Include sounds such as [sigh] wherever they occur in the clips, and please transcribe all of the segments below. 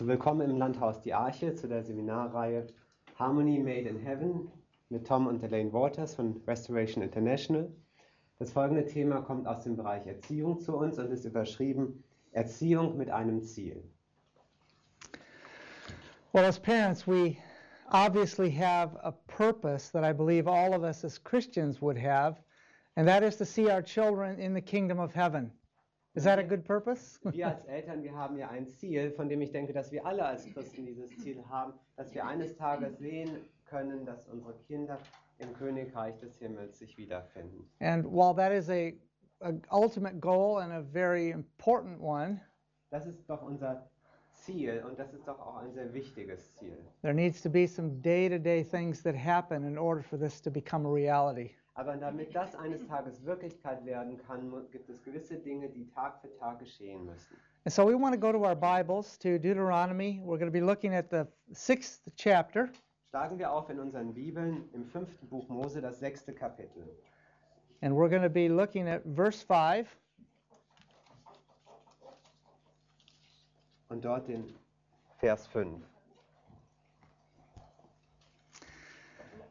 So, willkommen im Landhaus Die Arche zu der Seminarreihe Harmony Made in Heaven mit Tom und Elaine Waters von Restoration International. Das folgende Thema kommt aus dem Bereich Erziehung zu uns und ist überschrieben Erziehung mit einem Ziel. Well, as parents, we obviously have a purpose that I believe all of us as Christians would have, and that is to see our children in the kingdom of heaven. Is that a good purpose? [laughs] Wir als Eltern, wir haben ja ein Ziel, von dem ich denke, dass wir alle als Christen dieses Ziel haben, dass wir eines Tages sehen können, dass unsere Kinder im Königreich des Himmels sich wiederfinden. And while that is a, a ultimate goal and a very important one, Das ist doch unser Ziel und das ist doch auch ein sehr wichtiges Ziel. there needs to be some day-to-day things that happen in order for this to become a reality. Aber damit [laughs] das eines Tages Wirklichkeit werden kann, gibt es gewisse Dinge, die Tag für Tag geschehen müssen. And so we want to go to our Bibles to Deuteronomy. We're going to be looking at the sixth chapter. Schlagen wir auf in unseren Bibeln im fünften Buch Mose, das sechste Kapitel. And we're going to be looking at verse 5 Und dort den Vers 5.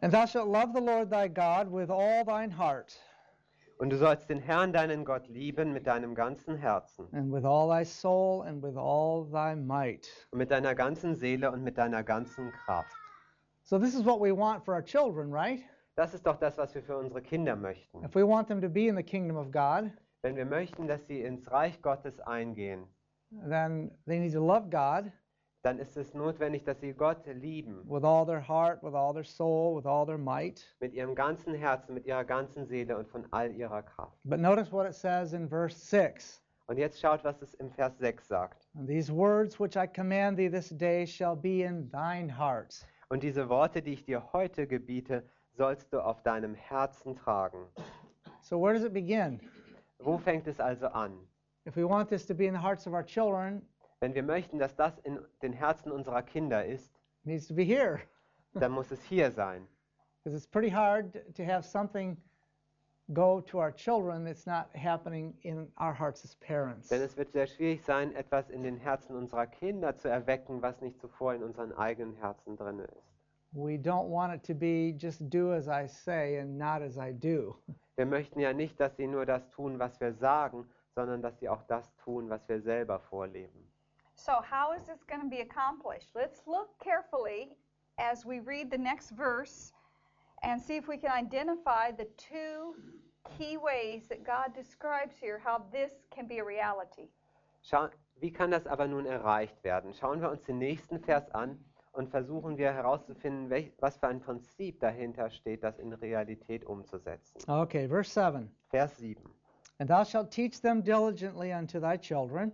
And thou shalt love the Lord thy God with all thine heart, Und du sollst den Herrn, deinen Gott, lieben mit deinem ganzen Herzen and with all thy soul, and with all thy might. und mit deiner ganzen Seele und mit deiner ganzen Kraft. So, this is what we want for our children, right? Das ist doch das, was wir für unsere Kinder möchten. If we want them to be in the kingdom of God, Wenn wir möchten, dass sie ins Reich Gottes eingehen, then they need to love God dann ist es notwendig, dass sie Gott lieben. with all their heart, with all their soul, with all their might. Mit ihrem ganzen Herzen, mit ihrer ganzen Seele und von all ihrer Kraft. But notice what it says in verse 6 Und jetzt schaut, was es im Vers 6 sagt. And these words which I command thee this day shall be in thine heart. Und diese Worte, die ich dir heute gebiete, sollst du auf deinem Herzen tragen. So, where does it begin? Wo fängt es also an? If we want this to be in the hearts of our children, Wenn wir möchten, dass das in den Herzen unserer Kinder ist, needs to be here. [laughs] dann muss es hier sein. Because it's pretty hard to have something go to our children that's not happening in our hearts as parents. Denn es wird sehr schwierig sein, etwas in den Herzen unserer Kinder zu erwecken, was nicht zuvor in unseren eigenen Herzen drin ist. We don't want it to be just do as I say and not as I do. [laughs] Wir möchten ja nicht, dass sie nur das tun, was wir sagen, sondern dass sie auch das tun, was wir selber vorleben. So, how is this going to be accomplished? Let's look carefully as we read the next verse and see if we can identify the two key ways that God describes here how this can be a reality. Schau, wie kann das aber nun erreicht werden? Schauen wir uns den nächsten Vers an und versuchen wir herauszufinden, welch, was für ein Prinzip dahinter steht, das in Realität umzusetzen. Okay, verse 7. Vers 7. And thou shalt teach them diligently unto thy children.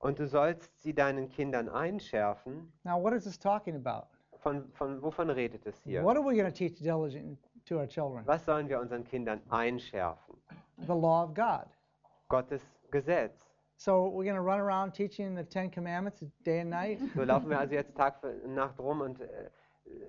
Und du sollst sie deinen Kindern einschärfen. Now, what is this talking about? Von, von, wovon redet es hier? What are we going to teach diligent to our children? Was sollen wir unseren Kindern einschärfen? The law of God. Gottes Gesetz. So we're going to run around teaching the Ten Commandments day and night? So laufen wir also jetzt Tag für Nacht rum und äh,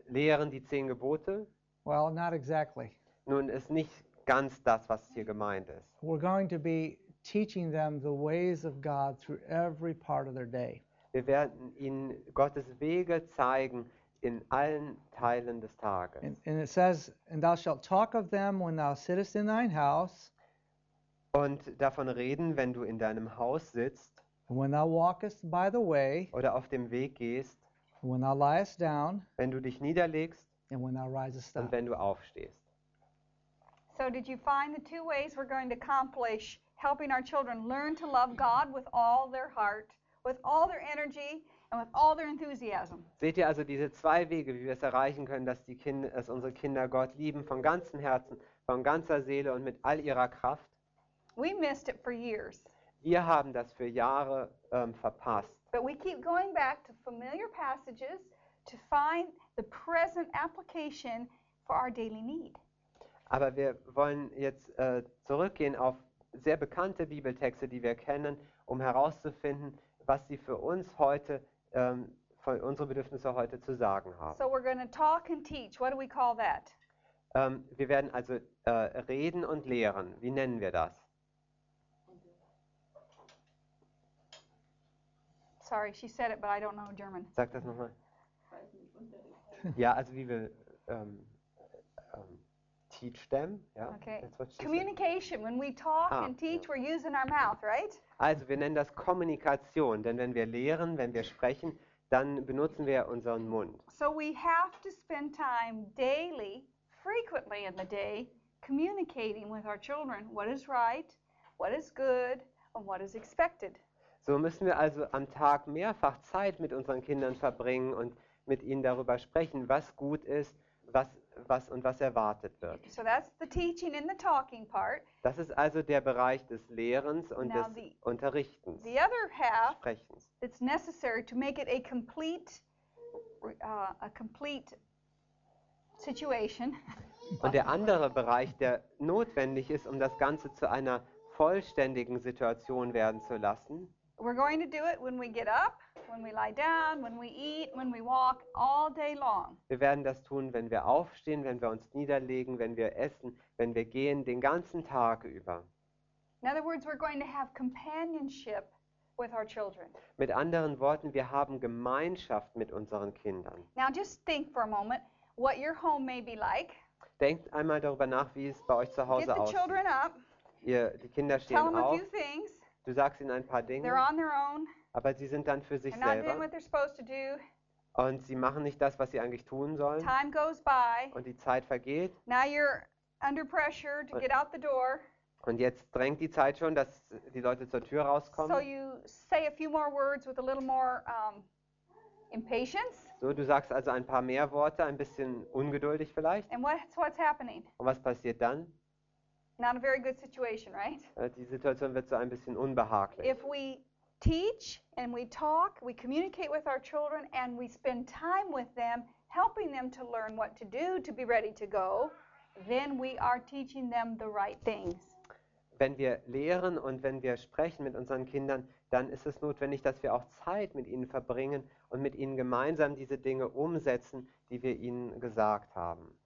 lehren die zehn Gebote. Well, not exactly. Nun ist nicht ganz das, was hier gemeint ist. We're going to be teaching them the ways of God through every part of their day. Wir werden ihnen Gottes Wege zeigen in allen Teilen des Tages. And, and it says, And thou shalt talk of them when thou sittest in thine house, Und davon reden, wenn du in deinem Haus sitzt and when thou walkest by the way, oder auf dem Weg gehst, and when thou liest down, wenn du dich niederlegst and when thou risest und up. wenn du aufstehst. So, did you find the two ways we're going to accomplish helping our children learn to love God with all their heart, with all their energy, and with all their enthusiasm? Seht ihr also diese zwei Wege, wie wir es erreichen können, dass, die Kinder, dass unsere Kinder Gott lieben von ganzem Herzen, von ganzer Seele und mit all ihrer Kraft? We missed it for years, Wir haben das für Jahre ähm, verpasst. but we keep going back to familiar passages to find the present application for our daily need. Aber wir wollen jetzt äh, zurückgehen auf sehr bekannte Bibeltexte, die wir kennen, um herauszufinden, was sie für uns heute, ähm, für unsere Bedürfnisse heute zu sagen haben. So we're going to talk and teach. What do we call that? Ähm, wir werden also äh, reden und lehren. Wie nennen wir das? Sorry, she said it, but I don't know German. Sag das nochmal. Ja, also wie wir ähm, teach them. Ja, Okay. she said. Communication. When we talk Ah, and teach, ja. we're using our mouth, right? Also wir nennen das Kommunikation, denn wenn wir lehren, wenn wir sprechen, dann benutzen wir unseren Mund. So we have to spend time daily, frequently in the day, communicating with our children what is right, what is good, and what is expected. So müssen wir also am Tag mehrfach Zeit mit unseren Kindern verbringen und mit ihnen darüber sprechen, was gut ist, was, was und was erwartet wird. So that's the teaching and the talking part. Das ist also der Bereich des Lehrens und Now des the- Unterrichtens, The other half Sprechens. that's necessary to make it a complete, uh, a complete situation [laughs] Und der andere Bereich, der notwendig ist, um das Ganze zu einer vollständigen Situation werden zu lassen, We're going to do it when we get up, when we lie down, when we eat, when we walk, all day long. Wir werden das tun, wenn wir aufstehen, wenn wir uns niederlegen, wenn wir essen, wenn wir gehen, den ganzen Tag über. In other words, we're going to have companionship with our children. Mit anderen Worten, wir haben Gemeinschaft mit unseren Kindern. Now, just think for a moment what your home may be like. Denkt einmal darüber nach, wie es bei euch zu Get Hause the aussieht. children up, Ihr, die Kinder tell stehen them a auf, few things. Du sagst ihnen ein paar They're Dinge, on their own. aber sie sind dann für sich They're not doing selber what they're supposed to do. und sie machen nicht das, was sie eigentlich tun sollen Time goes by. und die Zeit vergeht Now you're under pressure to get out the door. und jetzt drängt die Zeit schon, dass die Leute zur Tür So rauskommen. you say a few more words with a little more um, impatience. So, du sagst also ein paar mehr Worte, ein bisschen ungeduldig vielleicht. And what's, what's happening? Und was passiert dann? Not a very good situation, right? Äh, Die Situation wird so ein bisschen unbehaglich. If we teach and we talk, we communicate with our children, and we spend time with them, helping them to learn what to do to be ready to go, then we are teaching them the right things. Wenn wir lehren und wenn wir sprechen mit unseren Kindern, dann ist es notwendig, dass wir auch Zeit mit ihnen verbringen und mit ihnen gemeinsam diese Dinge umsetzen, die wir ihnen gesagt haben.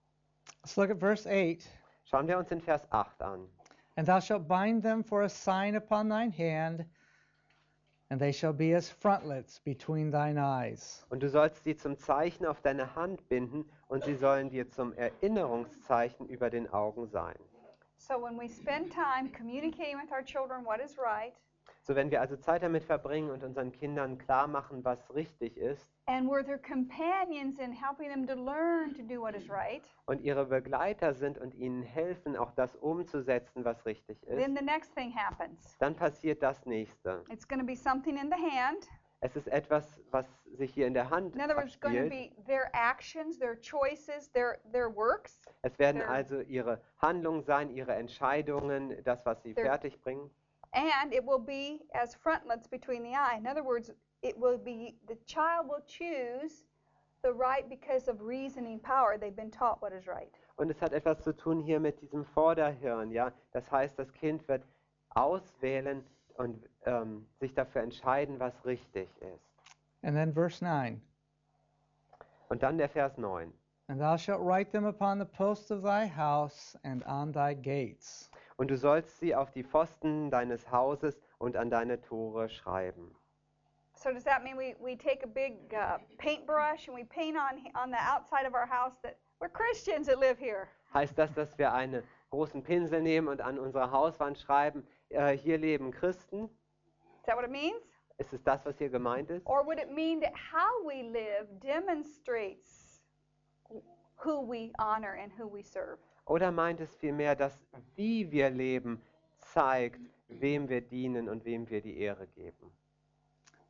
Let's look at verse 8. Schauen wir uns den Vers 8 an. And thou shalt bind them for a sign upon thine hand, and they shall be as frontlets between thine eyes. Und du sollst sie zum Zeichen auf deine Hand binden und sie sollen dir zum Erinnerungszeichen über den Augen sein. So when we spend time communicating with our children what is right, So wenn wir also Zeit damit verbringen und unseren Kindern klar machen, was richtig ist and we're their companions in helping them to learn to do what is right, und ihre Begleiter sind und ihnen helfen, auch das umzusetzen, was richtig ist, then the next thing happens. dann passiert das nächste. It's going to be something in the hand. Es ist etwas, was sich hier in der Hand In other words, it's going to abspielt. be their actions, their choices, their their works. Es werden also ihre Handlungen sein, ihre Entscheidungen, das, was sie fertigbringen. And it will be as frontlets between the eye. In other words, it will be the child will choose the right because of reasoning power. They've been taught what is right. Und es hat etwas zu tun hier mit diesem Vorderhirn, ja. Das heißt, das Kind wird auswählen und ähm, sich dafür entscheiden, was richtig ist. And then verse 9. Und dann der Vers 9. And thou shalt write them upon the posts of thy house and on thy gates. Und du sollst sie auf die Pfosten deines Hauses und an deine Tore schreiben. So does that mean we, we take a big uh, paintbrush and we paint on on the outside of our house that we're Christians that live here? Heißt das, dass wir einen großen Pinsel nehmen und an unserer Hauswand schreiben, äh, hier leben Christen? Is that what it means? Ist es das, was hier gemeint ist? Or would it mean that how we live demonstrates who we honor and who we serve? Oder meint es vielmehr, dass wie wir leben zeigt, wem wir dienen und wem wir die Ehre geben?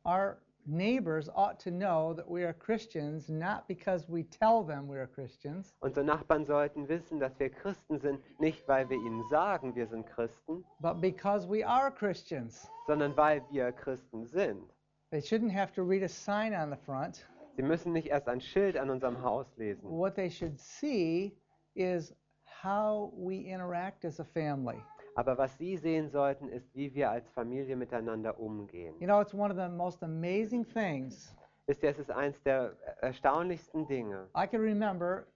Our neighbors ought to know that we are Christians not because we tell them we are Christians, Unsere Nachbarn sollten wissen, dass wir Christen sind, nicht weil wir ihnen sagen, wir sind Christen, but because we are Christians. sondern weil wir Christen sind. They shouldn't have to read a sign on the front. Sie müssen nicht erst ein Schild an unserem Haus lesen. What they should see is how we interact as a family. Aber was sie sehen sollten, ist, wie wir als Familie miteinander umgehen. You know, it's one of the most amazing things. Wisst ihr, es ist eines der erstaunlichsten Dinge. I can remember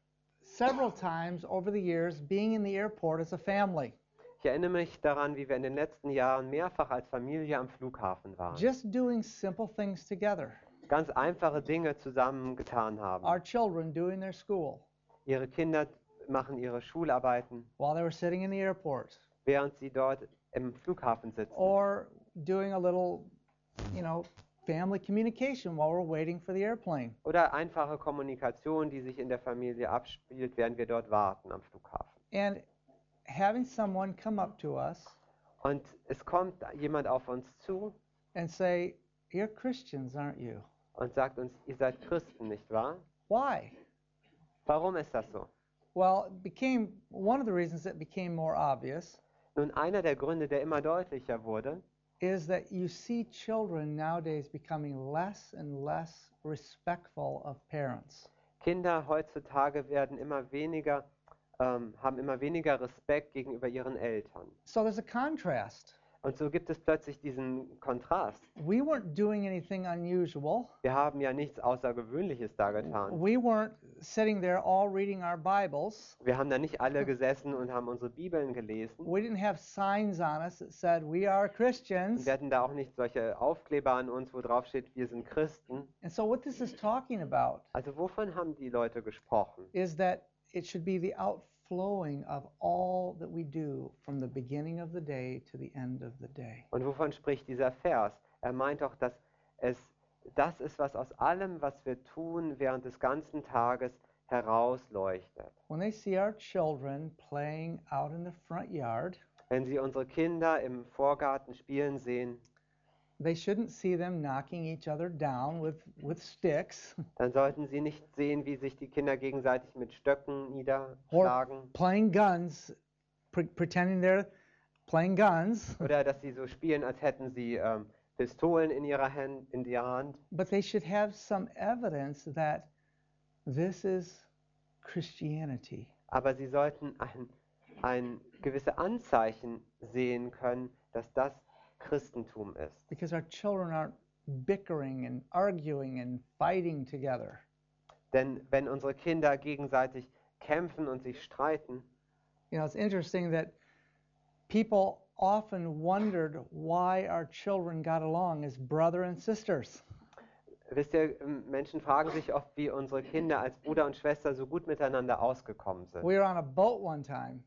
several times over the years being in the airport as a family. Ich erinnere mich daran, wie wir in den letzten Jahren mehrfach als Familie am Flughafen waren. just doing simple things together. Ganz einfache Dinge zusammen getan haben. Our children doing their school Ihre Kinder machen ihre Schularbeiten, while they were sitting in the airport, während sie dort im Flughafen sitzen. or doing a little, you know, family communication while we're waiting for the airplane. Oder einfache Kommunikation, die sich in der Familie abspielt, während wir dort warten am Flughafen. And having someone come up to us Und es kommt jemand auf uns zu and say, You're Christians, aren't you? und sagt uns, ihr seid Christen, nicht wahr? Why? Warum ist das so? Well, it became one of the reasons it became more obvious Nun, einer der Gründe, der immer deutlicher wurde, is that you see children nowadays becoming less and less respectful of parents. Kinder heutzutage werden immer weniger, ähm, haben immer weniger Respekt gegenüber ihren Eltern. So there's a contrast. Und so gibt es plötzlich diesen Kontrast. We weren't doing anything unusual. Wir haben ja nichts Außergewöhnliches da getan. We weren't sitting there all reading our Bibles. Wir haben da nicht alle gesessen und haben unsere Bibeln gelesen. We didn't have signs on us that said, We are Und Christians. wir hatten da auch nicht solche Aufkleber an uns, wo drauf steht, wir sind Christen. And so, what this is talking about Also wovon haben die Leute gesprochen? is that it should be the outflowing of all that we do from the beginning of the day to the end of the day. Und wovon spricht dieser Vers? Er meint doch, dass es das ist, was aus allem, was wir tun während des ganzen Tages herausleuchtet. When they see our children playing out in the front yard, Wenn sie unsere Kinder im Vorgarten spielen sehen, they shouldn't see them knocking each other down with, with sticks dann sollten sie nicht sehen, wie sich die Kinder gegenseitig mit Stöcken niederschlagen playing guns, pre- pretending they're playing guns, oder dass sie so spielen, als hätten sie ähm, Pistolen in ihrer, Hand, in ihrer Hand. but they should have some evidence that this is Christianity. Aber sie sollten ein, ein gewisse Anzeichen sehen können, dass das Christentum ist. Because our children aren't bickering and arguing and fighting together. Denn wenn unsere Kinder gegenseitig kämpfen und sich streiten, You know, it's interesting that people often wondered why our children got along as brother and sisters. wisst ihr, ähm, Menschen fragen sich oft, wie unsere Kinder als Bruder und Schwester so gut miteinander ausgekommen sind. We were on a boat one time,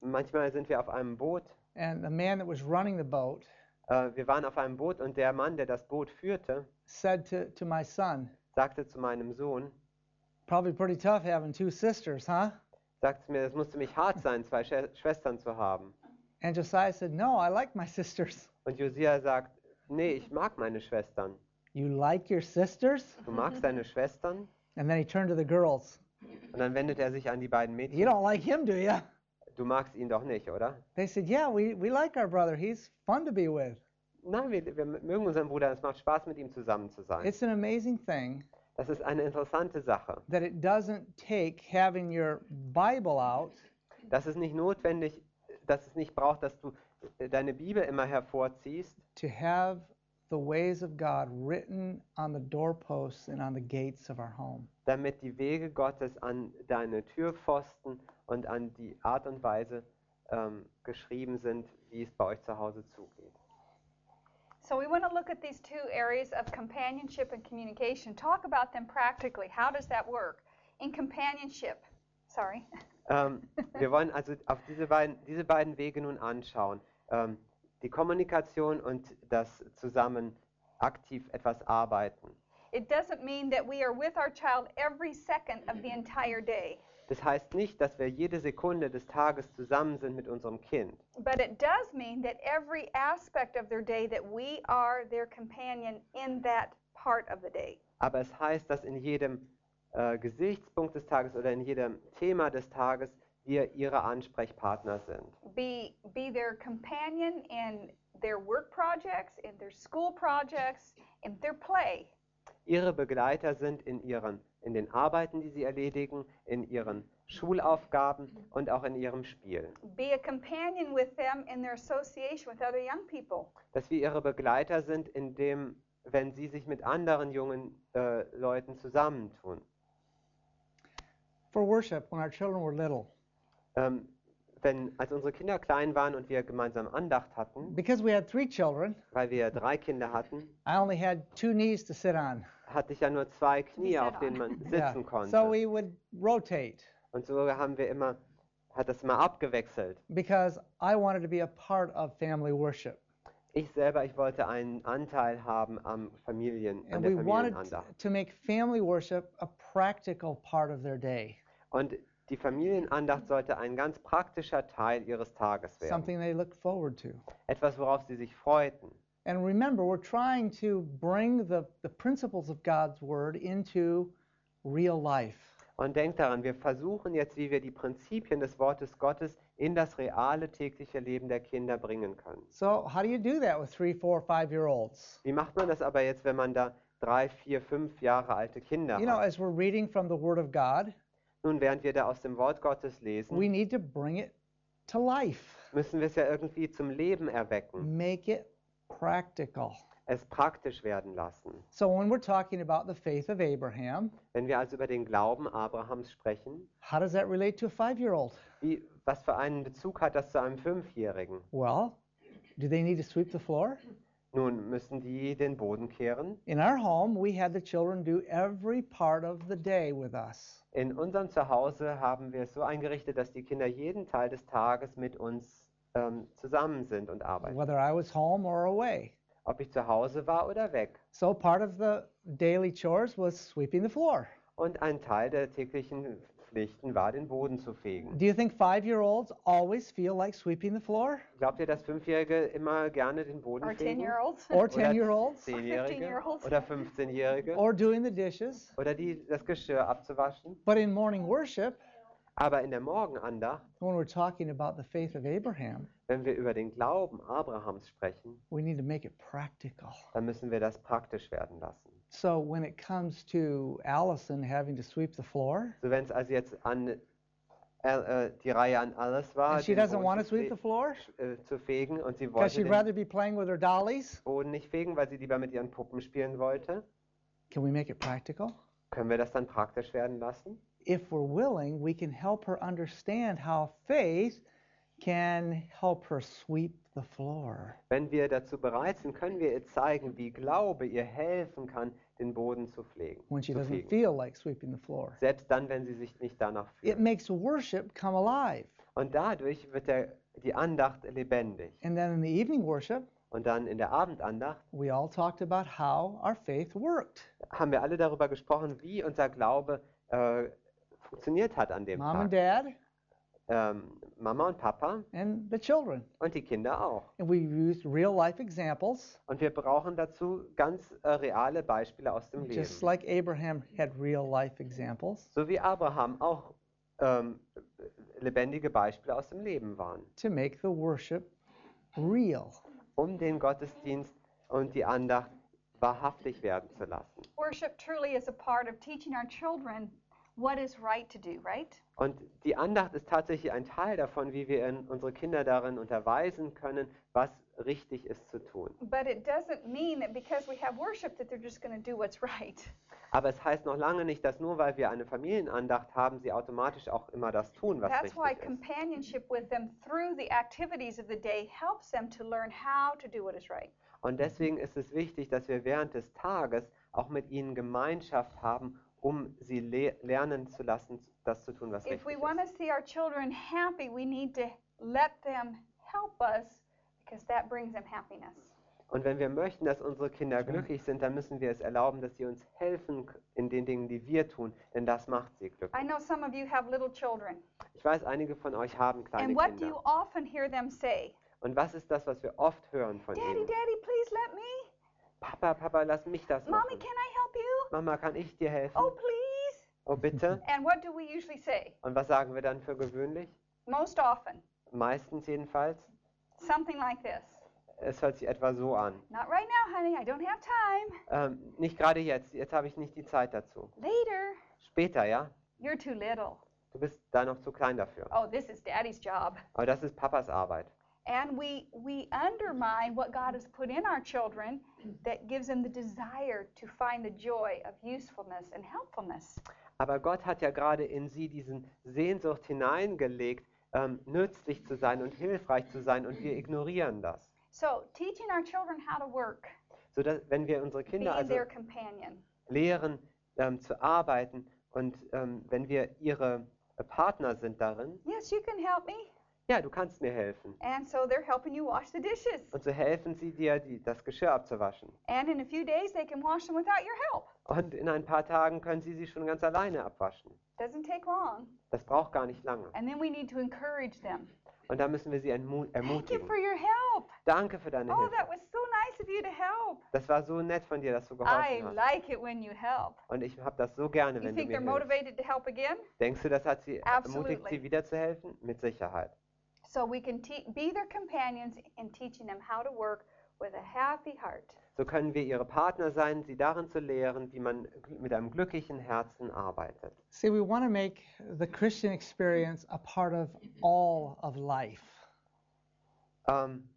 Manchmal sind wir auf einem Boot, and the man that was running the boat äh, wir waren auf einem Boot und der Mann, der das Boot führte, said to, to my son, sagte zu meinem Sohn, Probably pretty tough having two sisters, huh? sagte mir, es musste mich hart sein, zwei Schwe- Schwestern zu haben. And Josiah said, No, I like my sisters. Und Josia sagt, nee, ich mag meine Schwestern. You like your sisters? Du magst deine Schwestern? And then he turned to the girls. Und dann wendet er sich an die beiden You Mädchen. don't like him, do you? Du magst ihn doch nicht, oder? They said, Yeah, we, we like our brother. He's fun to be with. Nein, wir, wir mögen unseren Bruder. Es macht Spaß, mit ihm zusammen zu sein. It's an amazing thing Das ist eine interessante Sache. that it doesn't take having your Bible out Das ist nicht notwendig, dass es nicht braucht, dass du äh, deine Bibel immer hervorziehst, to have the ways of God written on the doorposts and on the gates of our home. damit die Wege Gottes an deine Türpfosten und an die Art und Weise ähm, geschrieben sind, wie es bei euch zu Hause zugeht. So we want to look at these two areas of companionship and communication. Talk about them practically. How does that work? In companionship, sorry. Ähm, wir wollen also auf diese beiden, diese beiden Wege nun anschauen. Ähm, die Kommunikation und das zusammen aktiv etwas arbeiten. It doesn't mean that we are with our child every second of the entire day, Das heißt nicht, dass wir jede Sekunde des Tages zusammen sind mit unserem Kind. but it does mean that every aspect of their day that we are their companion in that part of the day. Aber es heißt, dass in jedem äh, Gesichtspunkt des Tages oder in jedem Thema des Tages wir ihre Ansprechpartner sind. Be be their companion in their work projects, in their school projects, in their play. Ihre Begleiter sind in, ihren, in den Arbeiten, die sie erledigen, in ihren Schulaufgaben und auch in ihrem Spiel. Be a companion with them in their association with other young people. Dass wir ihre Begleiter sind, indem, wenn sie sich mit anderen jungen äh, Leuten zusammentun. For worship, when our children were little, Ähm, wenn, als unsere Kinder klein waren und wir gemeinsam Andacht hatten, because we had three children, weil wir drei Kinder hatten, I only had two knees to sit on. hatte ich ja nur zwei Knie, auf denen man [laughs] Yeah. sitzen konnte. So we would rotate Und so haben wir immer, hat das immer abgewechselt. because I wanted to be a part of family worship. Ich selber, ich wollte einen Anteil haben am Familien, an And der we wanted Familienandacht. to make family worship a practical part of their day, Und die Familienandacht sollte ein ganz praktischer Teil ihres Tages werden. something they looked forward to. Etwas, worauf sie sich freuten. And remember, we're trying to bring the, the principles of God's Word into real life. Und denkt daran, wir versuchen jetzt, wie wir die Prinzipien des Wortes Gottes in das reale tägliche Leben der Kinder bringen können. So, how do you do that with three, four, five year olds? Wie macht man das aber jetzt, wenn man da drei, vier, fünf Jahre alte Kinder You know, hat? as we're reading from the Word of God, Nun, während wir da aus dem Wort Gottes lesen, we need to bring it to life, müssen wir es ja irgendwie zum Leben erwecken, make it practical. es praktisch werden lassen. So, when we're talking about the faith of Abraham, Wenn wir also über den Glauben Abrahams sprechen, how does that relate to a five year old? wie, was für einen Bezug hat das zu einem Fünfjährigen? Well, do they need to sweep the floor? Nun müssen die den Boden kehren. In our home, we had the children do every part of the day with us. In unserem Zuhause haben wir es so eingerichtet, dass die Kinder jeden Teil des Tages mit uns ähm, zusammen sind und arbeiten. whether I was home or away. Ob ich zu Hause war oder weg. So part of the daily chores was sweeping the floor. Und ein Teil der täglichen Pflichten war, den Boden zu fegen. Do you think five year olds always feel like sweeping the floor? Glaubt ihr, dass Fünfjährige immer gerne den Boden Or fegen? 10 year olds? Or Oder 10 year olds? 10-Jährige 15-Year-olds? oder 15-Jährige Or doing the dishes? oder die das Geschirr abzuwaschen. But in morning worship, Aber in der Morgenandacht, when we're talking about the faith of Abraham, wenn wir über den Glauben Abrahams sprechen, we need to make it practical. dann müssen wir das praktisch werden lassen. So when it comes to Allison having to sweep the floor, So wenn es also jetzt an äh, äh, die Reihe an alles war, and she den doesn't Boden want to zu, sweep the floor äh, zu fegen und sie because wollte she'd den rather be playing with her dollies, Boden nicht fegen, weil sie lieber mit ihren Puppen spielen wollte, can we make it practical? können wir das dann praktisch werden lassen? if we're willing, we can help her understand how faith can help her sweep the floor. Wenn wir dazu bereit sind, können wir ihr zeigen, wie Glaube ihr helfen kann, den Boden zu pflegen. when she zu doesn't fegen. feel like sweeping the floor. Selbst dann, wenn sie sich nicht danach It fühlt. makes worship come alive. Und dadurch wird der, die Andacht lebendig. And then in the evening worship, Und dann in der Abendandacht we all talked about how our faith worked. haben wir alle darüber gesprochen, wie unser Glaube äh, funktioniert hat an dem Mom and Tag. dad Ähm, Mama und Papa and the children. und die Kinder auch. And we used real life examples, Und wir brauchen dazu ganz äh, reale Beispiele aus dem just Leben. like Abraham had real life examples, So wie Abraham auch ähm, lebendige Beispiele aus dem Leben waren, to make the worship real. um den Gottesdienst und die Andacht wahrhaftig werden zu lassen. Worship truly is a part of teaching our children what is right to do, right? Und die Andacht ist tatsächlich ein Teil davon, wie wir unsere Kinder darin unterweisen können, was richtig ist zu tun. But it doesn't mean that because we have worship that they're just going to do what's right. Aber es heißt noch lange nicht, dass nur weil wir eine Familienandacht haben, sie automatisch auch immer das tun, was That's why richtig ist. companionship with them through the activities of the day helps them to learn how to do what is right. Und deswegen ist es wichtig, dass wir während des Tages auch mit ihnen Gemeinschaft haben, um sie le lernen zu lassen, das zu tun, was If we richtig want to ist. see our children happy, we need to let them help us because that brings them happiness. Und wenn wir möchten, dass unsere Kinder glücklich sind, dann müssen wir es erlauben, dass sie uns helfen in den Dingen, die wir tun, denn das macht sie I glücklich. know some of you have little children. Ich weiß, einige von euch haben kleine And what do you Kinder. often hear them say? Und was ist das, was wir oft hören von Daddy, ihnen? Daddy, please let me. Papa, Papa, lass mich das Mommy, machen. can I help you? Mama, kann ich dir helfen? Oh, please. Oh, bitte. And what do we usually say? Und was sagen wir dann für gewöhnlich? Most often, Meistens jedenfalls. something like this. Es hört sich etwa so an. Not right now, honey. I don't have time. Ähm, nicht gerade jetzt. Jetzt habe ich nicht die Zeit dazu. Later. Später, ja? You're too little. Du bist da noch zu klein dafür. Oh, this is daddy's job. Aber das ist Papas Arbeit. And we we undermine what God has put in our children that gives them the desire to find the joy of usefulness and helpfulness. Aber Gott hat ja gerade in sie diesen Sehnsucht hineingelegt, ähm, nützlich zu sein und hilfreich zu sein und wir ignorieren das. So, teaching our children how to work, So dass, wenn wir unsere Kinder also lehren ähm, zu arbeiten und ähm, wenn wir ihre Partner sind darin, Yes, you can help me. Ja, du kannst mir helfen. And so they're helping you wash the dishes. Und so helfen sie dir, die, das Geschirr abzuwaschen. And in a few days, they can wash them without your help. Und in ein paar Tagen können sie sie schon ganz alleine abwaschen. Doesn't take long. Das braucht gar nicht lange. And then we need to encourage them. Und da müssen wir sie entmu- Thank you ermutigen. for your help. Danke für deine Oh, Hilfe. that was so nice of you to help. Das war so nett von dir, dass du I geholfen hast. like it when you help. Und ich habe das so gerne, You wenn du think mir they're hilfst. motivated to help again? Denkst du, das hat sie ermutigt, Absolutely. sie wieder zu helfen? Mit Sicherheit. So we can te- be their companions in teaching them how to work with a happy heart. So können wir ihre Partner sein, sie darin zu lehren, wie man mit einem glücklichen Herzen arbeitet. See, we want to make the Christian experience a part of all of life. Ähm,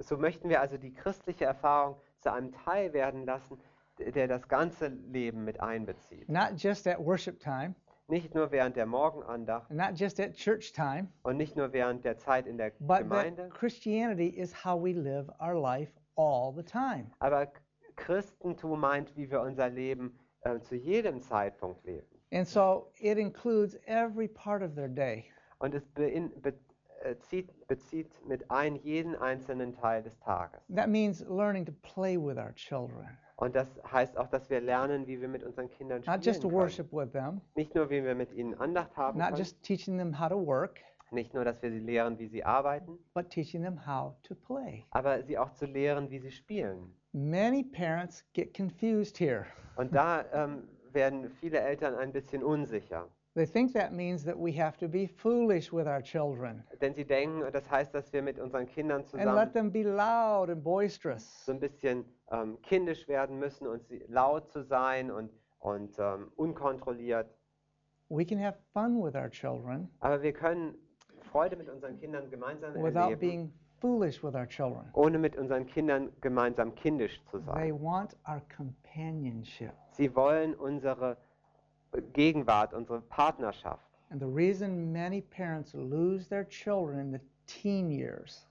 so möchten wir also die christliche Erfahrung zu einem Teil werden lassen, der das ganze Leben mit einbezieht. Not just at worship time, Nicht nur während der Morgenandacht not just at church time, und nicht nur während der Zeit in der but Gemeinde, Christianity is how we live our life all the time. aber Christentum meint, wie wir unser Leben äh, zu jedem Zeitpunkt leben. And so it includes every part of their day. Und es bein, be, äh, zieht, bezieht mit ein jeden einzelnen Teil des Tages. That means learning to play with our children, Und das heißt auch, dass wir lernen, wie wir mit unseren Kindern not just to spielen können. worship with them, Nicht nur, wie wir mit ihnen Andacht haben not können, just teaching them how to work, nicht nur, dass wir sie lehren, wie sie arbeiten, but teaching them how to play. aber sie auch zu lehren, wie sie spielen. Many parents get confused here. Und da ähm, werden viele Eltern ein bisschen unsicher. They think that means that we have to be foolish with our children Denn sie denken, das heißt, dass wir mit unseren Kindern and let zusammen them be loud and boisterous. so ein bisschen ähm, kindisch werden müssen und sie, laut zu sein und, und ähm, unkontrolliert. We can have fun with our children Aber wir können Freude mit unseren Kindern gemeinsam without erleben, being foolish with our children. ohne mit unseren Kindern gemeinsam kindisch zu They sein. want our companionship. Sie wollen unsere Gegenwart, unsere Partnerschaft. And the reason many parents lose their children in the teen years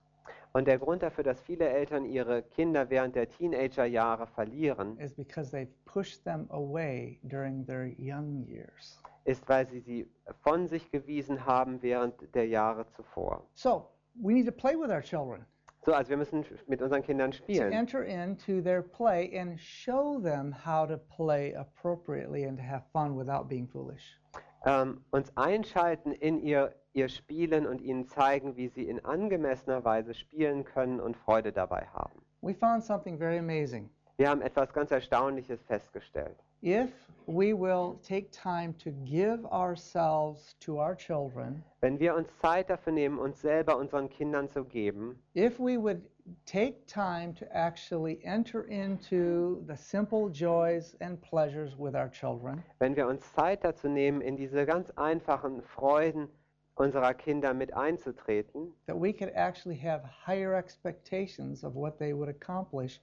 Und der Grund dafür, dass viele Eltern ihre Kinder während der Teenagerjahre verlieren, is because they've pushed them away during their young years. ist, weil sie sie von sich gewiesen haben während der Jahre zuvor. So we need to play with our children, So, also wir müssen mit unseren Kindern to spielen enter into their play and show them how to play appropriately and to have fun without being foolish. ähm, uns einschalten in ihr, ihr Spielen und ihnen zeigen, wie sie in angemessener Weise spielen können und Freude dabei haben. We found something very amazing. Wir haben etwas ganz Erstaunliches festgestellt. If we will take time to give ourselves to our children, Wenn wir uns Zeit dafür nehmen, uns selber unseren Kindern zu geben, if we would take time to actually enter into the simple joys and pleasures with our children, wenn wir uns Zeit dazu nehmen, in diese ganz einfachen Freuden unserer Kinder mit einzutreten, that we could actually have higher expectations of what they would accomplish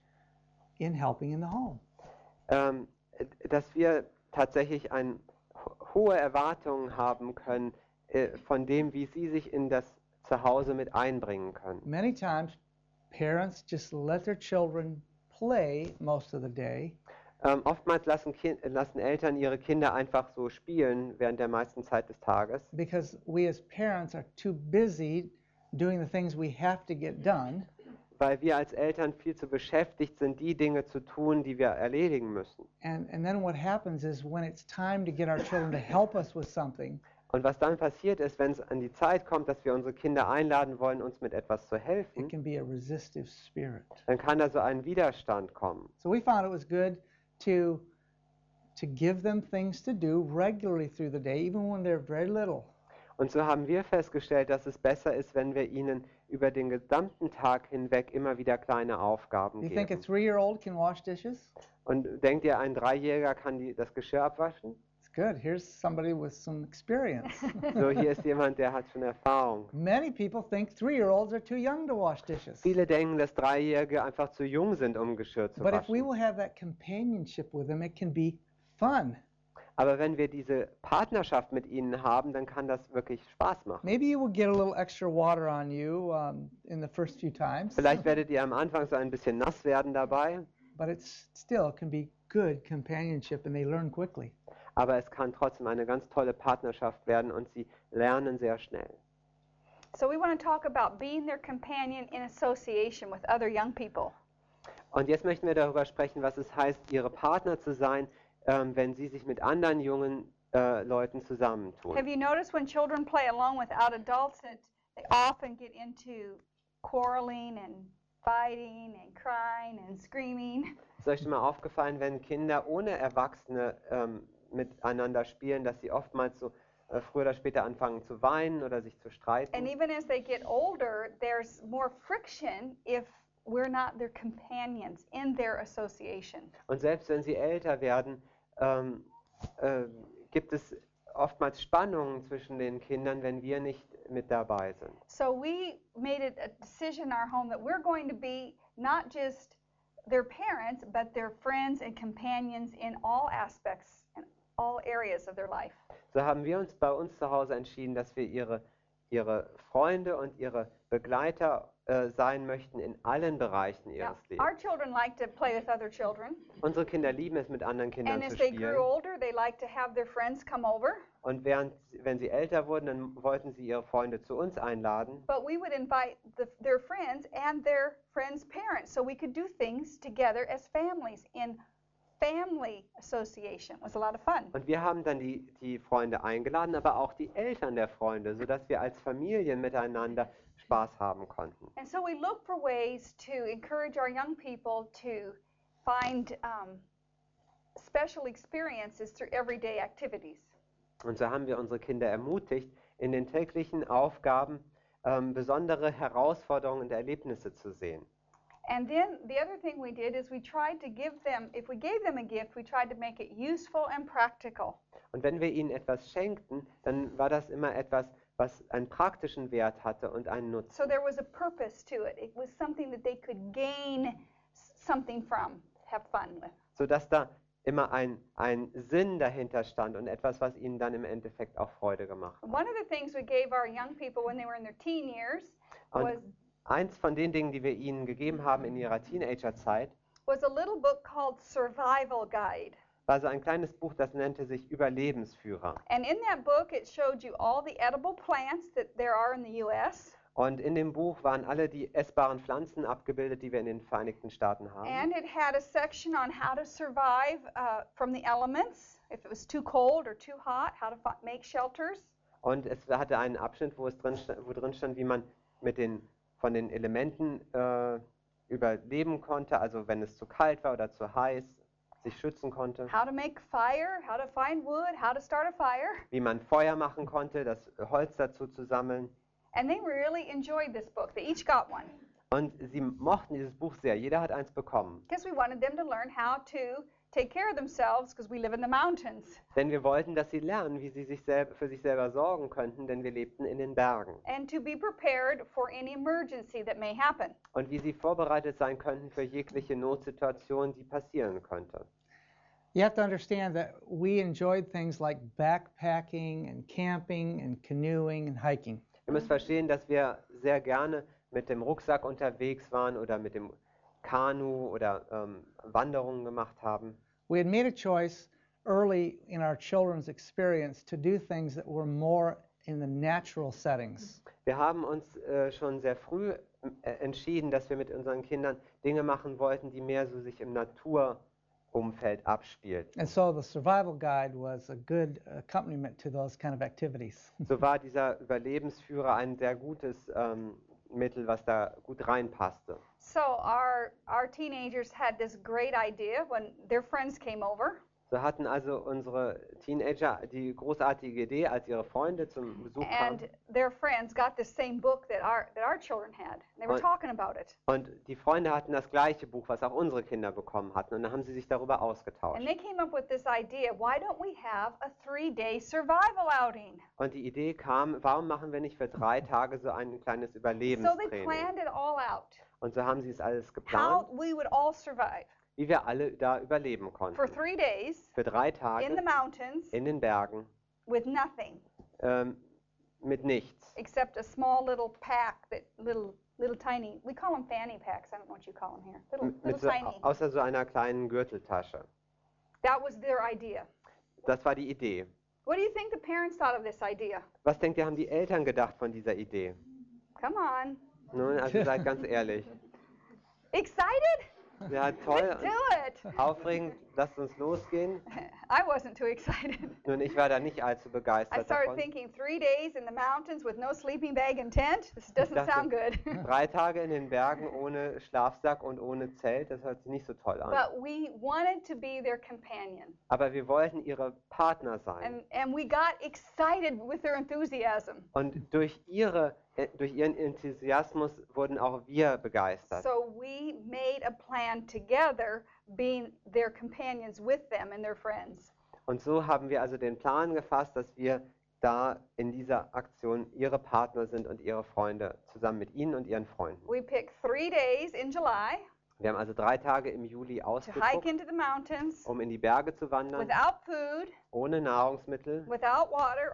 in helping in the home. ähm, dass wir tatsächlich ein, ho- hohe Erwartungen haben können äh, von dem, wie sie sich in das Zuhause mit einbringen können. Many times, parents just let their children play most of the day. Ähm, oftmals lassen, Kin lassen Eltern ihre Kinder einfach so spielen während der meisten Zeit des Tages, because we as parents are too busy doing the things we have to get done weil wir als Eltern viel zu beschäftigt sind, die Dinge zu tun, die wir erledigen müssen. And, and then what happens is when it's time to get our children to help us with something, Und was dann passiert ist, wenn es an die Zeit kommt, dass wir unsere Kinder einladen wollen, uns mit etwas zu it helfen, can be a resistive spirit. dann kann da so ein Widerstand kommen. So we found it was good to, to give them things to do regularly through the day, even when they're very little. Und so haben wir festgestellt, dass es besser ist, wenn wir ihnen über den gesamten Tag hinweg immer wieder kleine Aufgaben You think a geben. three-year-old can wash dishes? Und denkt ihr, ein Dreijähriger kann die, das Geschirr abwaschen? It's good. Here's somebody with some experience. [laughs] So, hier ist jemand, der hat schon Erfahrung. Many people think three-year-olds are too young to wash dishes. Viele denken, dass Dreijährige einfach zu jung sind, um Geschirr zu But if we waschen. will have that companionship with them, it can be fun. Aber wenn wir diese Partnerschaft mit ihnen haben, dann kann das wirklich Spaß machen. Maybe you will get a little extra water on you um, in the first few times, Vielleicht werdet ihr am Anfang so ein bisschen nass werden dabei, but it still can be good companionship and they learn quickly. aber es kann trotzdem eine ganz tolle Partnerschaft werden und sie lernen sehr schnell. So we want to talk about being their companion in association with other young people. Und jetzt möchten wir darüber sprechen, was es heißt, ihre Partner zu sein, ähm, wenn sie sich mit anderen jungen äh, Leuten zusammentun. Have you noticed when children play alone without adults that they often get into quarreling and fighting and crying and screaming? [laughs] Ist euch schon mal aufgefallen, wenn Kinder ohne Erwachsene ähm, miteinander spielen, dass sie oftmals so äh, früher oder später anfangen zu weinen oder sich zu And streiten? even as they get older, there's more friction if we're not their companions in their association. Und selbst wenn sie älter werden, ähm, äh, gibt es oftmals Spannungen zwischen den Kindern, wenn wir nicht mit dabei sind. So we made it a decision in our home that we're going to be not just their parents, but their friends and companions in all aspects and all areas of their life. So haben wir uns bei uns zu Hause entschieden, dass wir ihre, ihre Freunde und ihre Begleiter äh, sein möchten in allen Bereichen Now, ihres Lebens. our children like to play with other children, Unsere Kinder lieben es, mit anderen Kindern and zu as they grew spielen. older, they like to have their friends come over. Und während, wenn sie älter wurden, dann wollten sie ihre Freunde zu uns einladen. But we would invite the, their friends and their friends' parents so we could do things together as families in family association. It was a lot of fun. Und wir haben dann die, die Freunde eingeladen, aber auch die Eltern der Freunde, sodass wir als Familien miteinander Spaß haben konnten. And so we look for ways to encourage our young people to find um, special experiences through everyday activities. Und so haben wir unsere Kinder ermutigt, in den täglichen Aufgaben ähm, besondere Herausforderungen und Erlebnisse zu sehen. And then the other thing we did is we tried to give them, if we gave them a gift, we tried to make it useful and practical. Und wenn wir ihnen etwas schenkten, dann war das immer etwas, was einen praktischen Wert hatte und einen Nutzen. So there was a purpose to it. It was something that they could gain something from, have fun with. sodass da immer ein, ein Sinn dahinter stand und etwas, was ihnen dann im Endeffekt auch Freude gemacht hat. One of the things we gave our young people when they were in their teen years Und was eins von den Dingen, die wir ihnen gegeben haben in ihrer Teenagerzeit, was a little book called Survival Guide. war so ein kleines Buch, das nannte sich Überlebensführer. And in that book, it showed you all the edible plants that there are in the U.S. Und in dem Buch waren alle die essbaren Pflanzen abgebildet, die wir in den Vereinigten Staaten haben. And it had a section on how to survive uh, from the elements, if it was too cold or too hot, how to make shelters. Und es hatte einen Abschnitt, wo, es drin wo drin stand, wie man mit den, von den Elementen äh, überleben konnte, also wenn es zu kalt war oder zu heiß, sich schützen konnte. How to make fire, how to find wood, how to start a fire. wie man Feuer machen konnte, das Holz dazu zu sammeln. And they really enjoyed this book. They each got one Und sie mochten dieses Buch sehr. Jeder hat eins bekommen. because we wanted them to learn how to take care of themselves because we live in the mountains Denn wir wollten, dass sie lernen, wie sie sich für sich selber sorgen könnten, denn wir lebten in den Bergen. and to be prepared for any emergency that may happen. Und wie sie vorbereitet sein könnten für jegliche Notsituation, die passieren könnte. You have to understand that we enjoyed things like backpacking and camping and canoeing and hiking. Ihr müsst verstehen, dass wir sehr gerne mit dem Rucksack unterwegs waren oder mit dem Kanu oder ähm, Wanderungen gemacht haben. We had made a choice early in our children's experience to do things that were more in the natural settings. Wir haben uns äh, schon sehr früh äh, entschieden, dass wir mit unseren Kindern Dinge machen wollten, die mehr so sich im Naturumfeld abspielten. And so the survival guide was a good accompaniment to those kind of activities. [laughs] So war dieser Überlebensführer ein sehr gutes ähm, Mittel, was da gut reinpasste. So our our teenagers had this great idea when their friends came over, So hatten also unsere Teenager die großartige Idee, als ihre Freunde zum Besuch kamen. and their friends got this same book that our that our children had. They were Und- talking about it, Und die Freunde hatten das gleiche Buch, was auch unsere Kinder bekommen hatten. Und dann haben sie sich darüber ausgetauscht. and they came up with this idea: Why don't we have a three-day survival outing? Und die Idee kam, warum machen wir nicht für drei Tage so ein kleines So they Überlebenstraining? planned it all out, Und so haben sie es alles how geplant, we would all survive. wie wir alle da überleben for konnten. three days Für drei in the Tage mountains in den Bergen with nothing ähm, mit nichts. except a small little pack that little little tiny we call them fanny packs i don't know what you call them here little, M- little so, tiny außer so einer kleinen Gürteltasche. that was their idea Das war die Idee. what do you think the parents thought of this idea Was denkt ihr, haben die Eltern gedacht von dieser Idee? come on Nun, also seid ganz ehrlich. excited Ja, toll. let's do it Aufregend, lasst uns losgehen. [laughs] i wasn't too excited [laughs] Nun, ich war da nicht allzu i begeistert started davon. thinking three days in the mountains with no sleeping bag and tent this doesn't dachte- sound good [laughs] Drei Tage in den Bergen ohne Schlafsack und ohne Zelt, das hört sich nicht so toll an. but we wanted to be their companion Aber wir wollten ihre Partner sein. and and we got excited with their enthusiasm Und durch, ihre, äh, durch ihren Enthusiasmus wurden auch wir begeistert. So we made a plan together, being their companions with them and their friends. Und so haben wir also den Plan gefasst, dass wir da in dieser Aktion ihre Partner sind und ihre Freunde, zusammen mit ihnen und ihren Freunden. We picked three days in July Wir haben also drei Tage im Juli ausgeguckt, um in die Berge zu wandern, food, ohne Nahrungsmittel, water,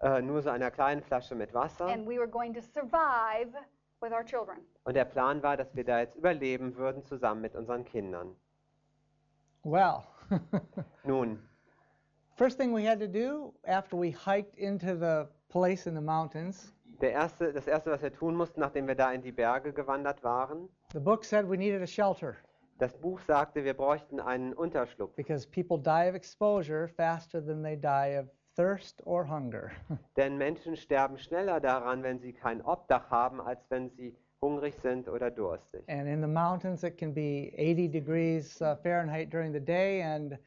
äh, nur so einer kleinen Flasche mit Wasser. and we were going to survive with our children. Und der Plan war, dass wir da jetzt überleben würden, zusammen mit unseren Kindern. Well, [laughs] Nun, first thing we had to do after we hiked into the place in the mountains, der erste, das Erste, was wir tun mussten, nachdem wir da in die Berge gewandert waren, the book said we needed a shelter das Buch sagte, wir bräuchten einen Unterschlupf. because people die of exposure faster than they die of thirst or hunger. [laughs] Denn Menschen sterben schneller daran, wenn sie kein Obdach haben, als wenn sie hungrig sind oder durstig. and in the mountains, it can be 80 degrees uh, Fahrenheit during the day and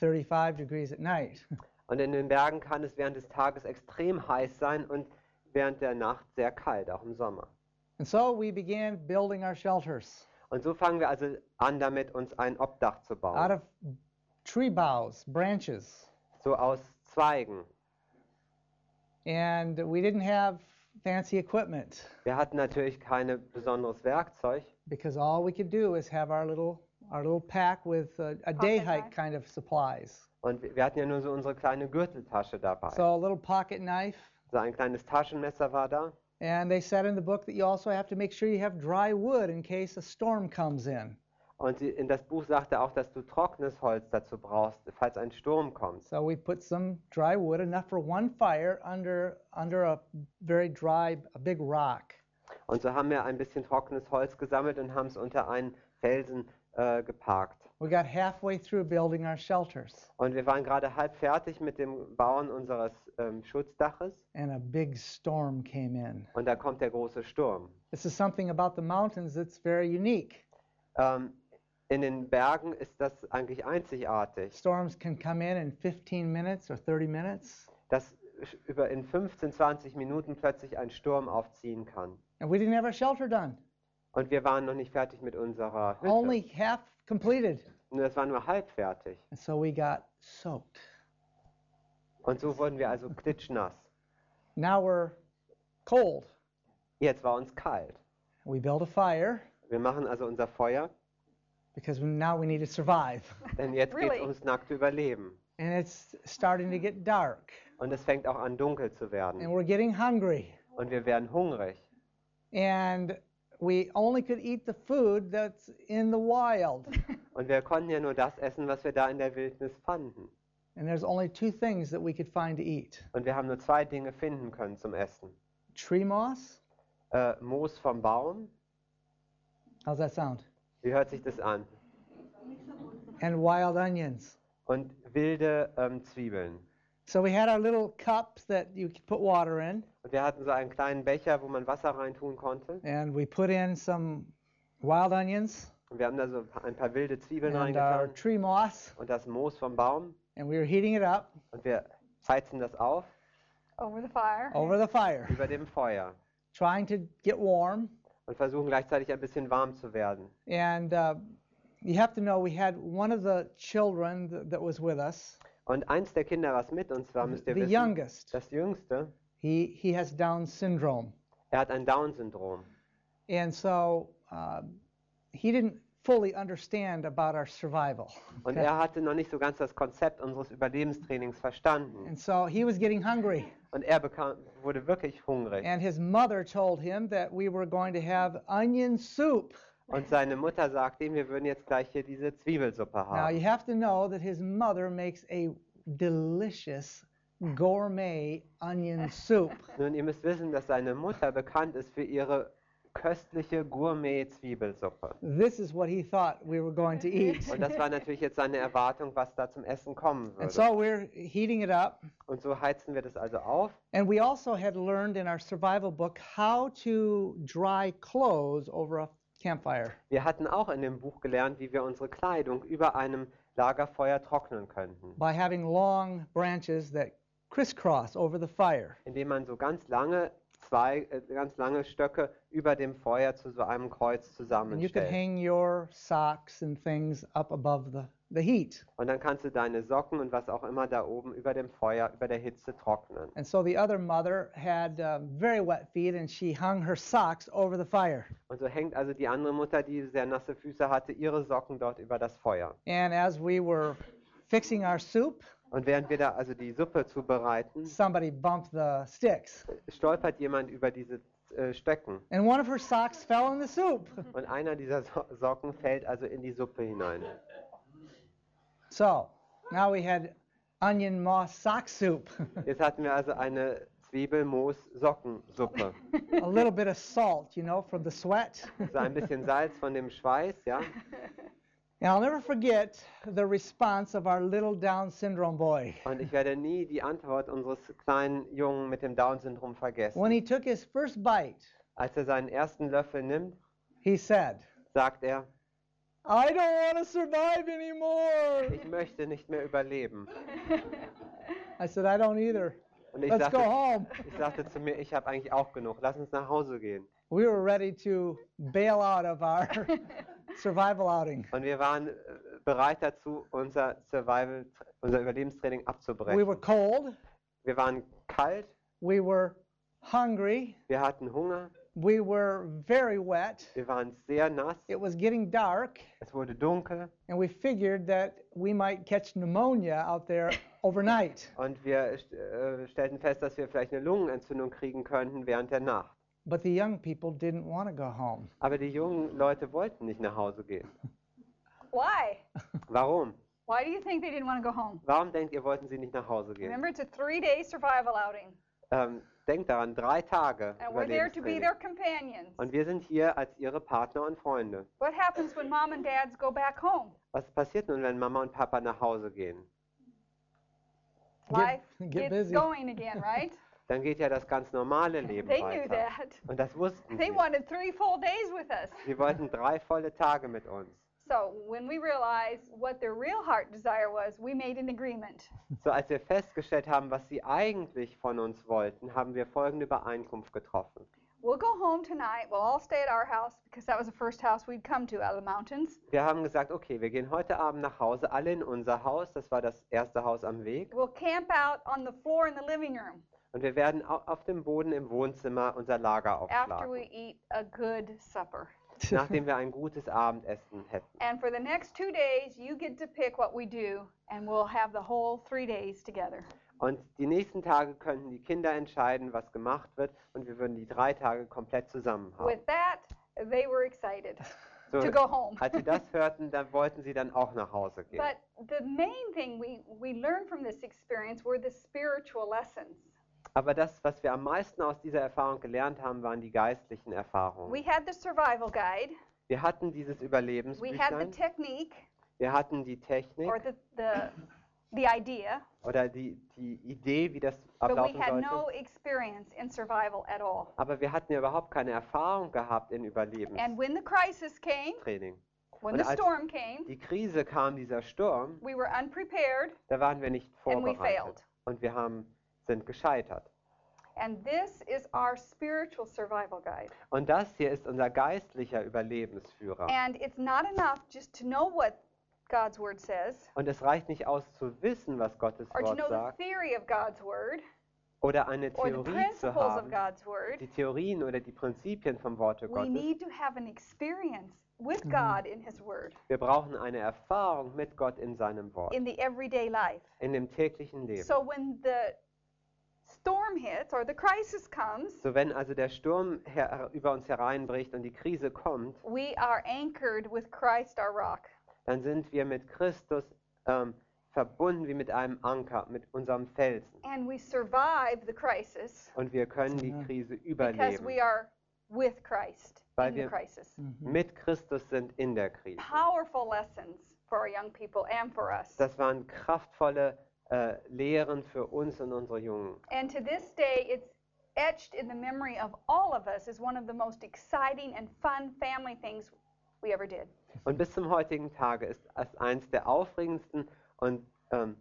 35 degrees at night. [laughs] Und in den Bergen kann es während des Tages extrem heiß sein und während der Nacht sehr kalt, auch im Sommer. And so we began building our shelters Und so fangen wir also an damit, uns ein Obdach zu out bauen. of tree boughs, branches. So aus Zweigen. And we didn't have fancy equipment Wir hatten natürlich kein besonderes Werkzeug, because all we could do is have our little our little pack with a, a day hike kind of supplies. Und wir wir hatten ja nur so unsere kleine Gürteltasche dabei. So a little pocket knife. So ein kleines Taschenmesser war da. And they said in the book that you also have to make sure you have dry wood in case a storm comes in. Und sie, in das Buch sagte auch, dass du trockenes Holz dazu brauchst, falls ein Sturm kommt. So we put some dry wood, enough for one fire, under under a very dry, a big rock. Und so haben wir ein bisschen trockenes Holz gesammelt und haben es unter einen Felsen äh, geparkt. We got halfway through building our shelters, Und wir waren gerade halb fertig mit dem Bauen unseres ähm, Schutzdaches. and a big storm came in. Und da kommt der große Sturm. This is something about the mountains that's very unique. Ähm, in den Bergen ist das eigentlich einzigartig, Storms can come in in 15 minutes or 30 minutes, dass über in 15, 20 Minuten plötzlich ein Sturm aufziehen kann. and we didn't have our shelter done. Und wir waren noch nicht fertig mit unserer Hütte. Only half completed, Nur es war nur halb fertig. and so we got soaked. Und so wurden wir also klitschnass. Now we're cold. Jetzt war uns kalt. We built a fire Wir machen also unser Feuer, because now we need to survive, [laughs] denn jetzt geht es Really? ums nackte Überleben. and it's starting to get dark, Und es fängt auch an dunkel zu werden. and we're getting hungry. Und wir werden hungrig. and we only could eat the food that's in the wild. [laughs] Und wir konnten ja nur das essen, was wir da in der Wildnis fanden. and there's only two things that we could find to eat Und wir haben nur zwei Dinge finden können zum Essen. tree moss. Äh, Moos vom Baum. How's that sound? Wie hört sich das an? And wild onions. Und wilde ähm, Zwiebeln. So we had our little cups that you could put water in, Und wir hatten so einen kleinen Becher, wo man Wasser reintun konnte. and we put in some wild onions Und wir haben da so ein paar, wilde Zwiebeln and our tree moss, Und das Moos vom Baum. and we were heating it up Und wir heizen das auf over the fire. over the fire, über dem Feuer. trying to get warm. Und versuchen gleichzeitig ein bisschen warm zu werden. And uh, you have to know we had one of the children th- that was with us, Und eins der Kinder, was mit uns war, müsst ihr the wissen, youngest. das Jüngste, He he has Down syndrome. er hat ein Down-Syndrom. And so uh, he didn't fully understand about our survival. [laughs] Und er hatte noch nicht so ganz das Konzept unseres Überlebenstrainings verstanden. And so he was getting hungry. Und er bekam, wurde wirklich hungrig. And his mother told him that we were going to have onion soup. Und seine Mutter sagte ihm, wir würden jetzt gleich hier diese Zwiebelsuppe Now, you haben. have to know that his mother makes a delicious gourmet onion soup. Nun, ihr müsst wissen, dass seine Mutter bekannt ist für ihre köstliche Gourmet-Zwiebelsuppe. This is what he thought we were going to [laughs] eat. Und das war natürlich jetzt seine Erwartung, was da zum Essen kommen And würde. so we're heating it up. Und so heizen wir das also auf. And we also had learned in our survival book how to dry clothes over a campfire. Wir hatten auch in dem Buch gelernt, wie wir unsere Kleidung über einem Lagerfeuer trocknen könnten. by having long branches that crisscross over the fire. Indem man so ganz lange zwei, äh, ganz lange Stöcke über dem Feuer zu so einem Kreuz And you could zusammenstellt. hang your socks and things up above the, the heat. Und dann kannst du deine Socken und was auch immer da oben über dem Feuer, über der Hitze trocknen. And so the other mother had uh, very wet feet and she hung her socks over the fire. Und so hängt also die andere Mutter, die sehr nasse Füße hatte, ihre Socken dort über das Feuer. And as we were fixing our soup, Und während wir da also die Suppe zubereiten, somebody bumped the sticks. stolpert jemand über diese äh, Stöcken. And one of her socks fell in the soup. [laughs] Und einer dieser so Socken fällt also in die Suppe hinein. So now we had onion moss sock soup. [laughs] Jetzt hatten wir also eine Zwiebelmoos-Sockensuppe. a little bit of salt, you know, from the sweat. So ein bisschen Salz von dem Schweiß, ja. [laughs] And I'll never forget the response of our little Down syndrome boy. Und ich werde nie die Antwort unseres kleinen Jungen mit dem Down-Syndrom vergessen. When he took his first bite, Als er seinen ersten Löffel nimmt, he said, sagt er, I don't want to survive anymore. ich möchte nicht mehr überleben. I said, I don't either. Und ich Let's go home. ich sagte zu mir, ich habe eigentlich auch genug. Lass uns nach Hause gehen. We were ready to bail out of our survival outing. Und wir waren äh, bereit dazu, unser Survival, unser Überlebenstraining We abzubrechen. were cold, Wir waren kalt, we were hungry, wir hatten Hunger, we were very wet. wir waren sehr nass, It was getting dark, es wurde dunkel and we figured that we might catch pneumonia out there [coughs] overnight. und wir äh, stellten fest, dass wir vielleicht eine Lungenentzündung kriegen könnten während der Nacht. But the young people didn't want to go home. Aber die jungen Leute wollten nicht nach Hause gehen. [laughs] Why? Warum? Why do you think they didn't want to go home? Warum denkt ihr, wollten sie nicht nach Hause gehen? Remember, it's a three-day survival outing, Ähm, denkt daran, drei Tage and we're there to be their companions. Und wir sind hier als ihre Partner und Freunde. What happens when mom and dads go back home? Was passiert nun, wenn Mama und Papa nach Hause gehen? Get- Life get gets busy. going again, right? [laughs] Dann geht ja das ganz normale Leben They knew weiter. that. Und das wussten They sie. wanted three full days with us. Sie wollten drei volle Tage mit uns. So when we realized what their real heart desire was, we made an agreement. So als wir festgestellt haben, was sie eigentlich von uns wollten, haben wir folgende Übereinkunft getroffen. We'll go home tonight. We'll all stay at our house because that was the first house we'd come to out of the mountains. Wir haben gesagt, okay, wir gehen heute Abend nach Hause, alle in unser Haus. Das war das erste Haus am Weg. We'll camp out on the floor in the living room Und wir werden au- auf dem Boden im Wohnzimmer unser Lager after we aufschlagen, eat a good supper. [laughs] [laughs] nachdem wir ein gutes Abendessen hätten. And for the next two days, you get to pick what we do, and we'll have the whole three days together. Und die nächsten Tage könnten die Kinder entscheiden, was gemacht wird. Und wir würden die drei Tage komplett zusammen haben. With that, they were excited So, to go home. als sie das hörten, dann wollten sie dann auch nach Hause gehen. But the main thing we, we learned from this experience were the spiritual lessons. Aber das, was wir am meisten aus dieser Erfahrung gelernt haben, waren die geistlichen Erfahrungen. We had the survival guide, Wir hatten dieses we had the Überlebensbüchlein, technique, wir hatten die Technik or the, the, the idea, oder die, die Idee, wie das but we ablaufen had sollte. no experience in survival at all. Aber wir hatten ja überhaupt keine Erfahrung gehabt in And Überlebenstraining. when the crisis came, when Und the als storm came, die Krise kam, dieser Sturm, we were unprepared da waren wir nicht and we vorbereitet. failed. Und wir haben, sind gescheitert. And this is our spiritual survival guide. Und das hier ist unser geistlicher Überlebensführer. And it's not enough just to know what God's word says Und es reicht nicht aus zu wissen, was Gottes or to Wort know the sagt theory of God's word. oder eine or the Theorie zu haben, die Theorien oder die Prinzipien vom Worte We Gottes. need to have an experience with Mhm. God in His Word Wir brauchen eine Erfahrung mit Gott in seinem Wort, in the everyday life. in dem täglichen Leben. So when the storm hits or the crisis comes, So wenn also der Sturm her über uns hereinbricht und die Krise kommt, we are anchored with Christ our rock. dann sind wir mit Christus ähm, verbunden wie mit einem Anker, mit unserem Felsen. And we survive the crisis Und wir können die. Krise because überleben, we are with Christ Weil in the wir- crisis. Mhm. mit Christus sind in der Krise. Powerful lessons for our young people and for us. Das waren kraftvolle äh, Lehren für uns und unsere Jungen. And to this day, it's etched in the memory of all of us as one of the most exciting and fun family things we ever did. Und bis zum heutigen Tage ist es eines der aufregendsten und ähm,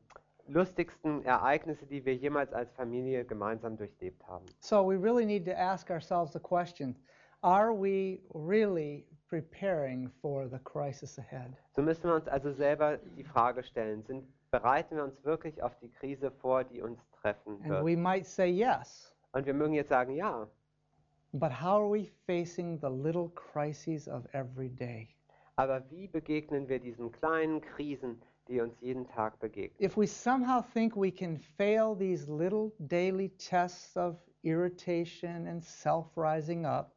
lustigsten Ereignisse, die wir jemals als Familie gemeinsam durchlebt haben. So we really need to ask ourselves the question are we really preparing for the crisis ahead? So müssen wir uns also selber die Frage stellen, sind, bereiten wir uns wirklich auf die Krise vor, die uns treffen And wird? we might say yes, Und wir mögen jetzt sagen, ja, but how are we facing the little crises of every day? aber wie begegnen wir diesen kleinen Krisen, die uns jeden Tag begegnen? If we somehow think we can fail these little daily tests of irritation and self rising up,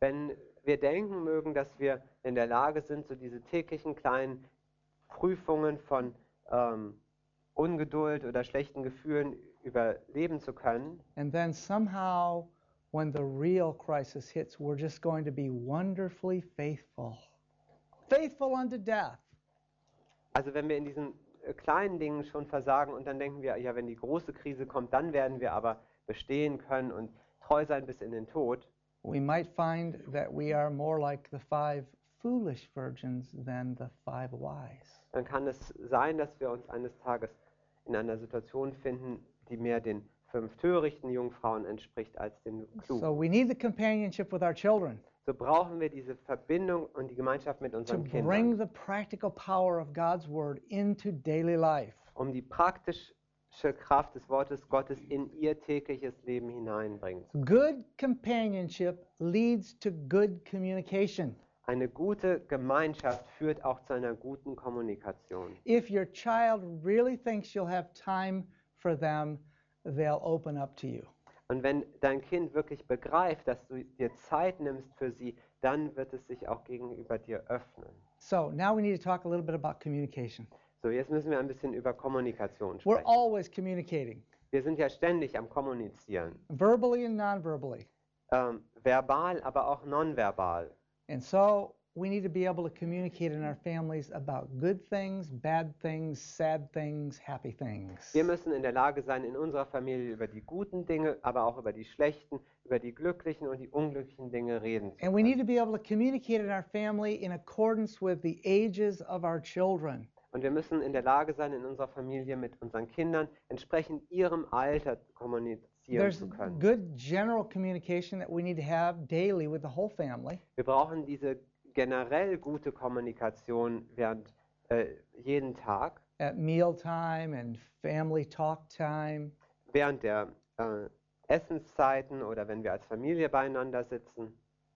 Wenn wir denken mögen, dass wir in der Lage sind, so diese täglichen kleinen Prüfungen von ähm, Ungeduld oder schlechten Gefühlen überleben zu können, and then somehow when the real crisis hits, we're just going to be wonderfully faithful. Faithful unto death. also wenn wir in diesen äh, kleinen Dingen schon versagen und dann denken wir, ja, wenn die große Krise kommt, dann werden wir aber bestehen können und treu sein bis in den Tod, we might find that we are more like the five foolish virgins than the five wise. Dann kann es sein, dass wir uns eines Tages in einer Situation finden, die mehr den fünf törichten Jungfrauen entspricht als den klugen. So we need the companionship with our children so brauchen wir diese Verbindung und die Gemeinschaft mit to unseren bring Kindern, the practical power of God's word into daily life. um die praktische Kraft des Wortes Gottes in ihr tägliches Leben hineinbringen. Good companionship leads to good communication. Eine gute Gemeinschaft führt auch zu einer guten Kommunikation. If your child really thinks you'll have time for them, they'll open up to you. Und wenn dein Kind wirklich begreift, dass du dir Zeit nimmst für sie, dann wird es sich auch gegenüber dir öffnen. So now we need to talk a little bit about communication. So, jetzt müssen wir ein bisschen über Kommunikation We're sprechen. always communicating, Wir sind ja ständig am Kommunizieren. verbally and non verbally. Ähm, verbal, aber auch nonverbal. And so we need to be able to communicate in our families about good things, bad things, sad things, happy things. Wir müssen in der Lage sein, in unserer Familie über die guten Dinge, aber auch über die schlechten, über die glücklichen und die unglücklichen Dinge reden zu And we need to be able to communicate in our family in accordance with the ages of our children. Und wir müssen in der Lage sein, in unserer Familie mit unseren Kindern entsprechend ihrem Alter kommunizieren There's zu können. good general communication that we need to have daily with the whole family. Wir brauchen diese generell gute Kommunikation während äh, jeden Tag, at mealtime and family talk time. während der äh, Essenszeiten oder wenn wir als Familie beieinander sitzen.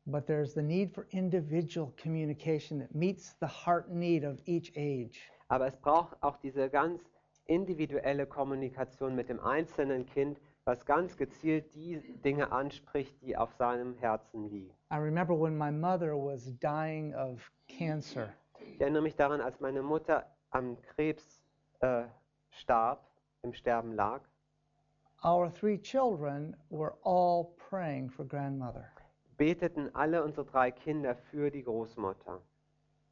But there's the need for individual communication that meets the heart need of each age. Aber es braucht auch diese ganz individuelle Kommunikation mit dem einzelnen Kind, was ganz gezielt die Dinge anspricht, die auf seinem Herzen liegen. I remember when my mother was dying of cancer. Ich erinnere mich daran, als meine Mutter am Krebs äh, starb, im Sterben lag. Our three children were all praying for grandmother. beteten alle unsere drei Kinder für die Großmutter.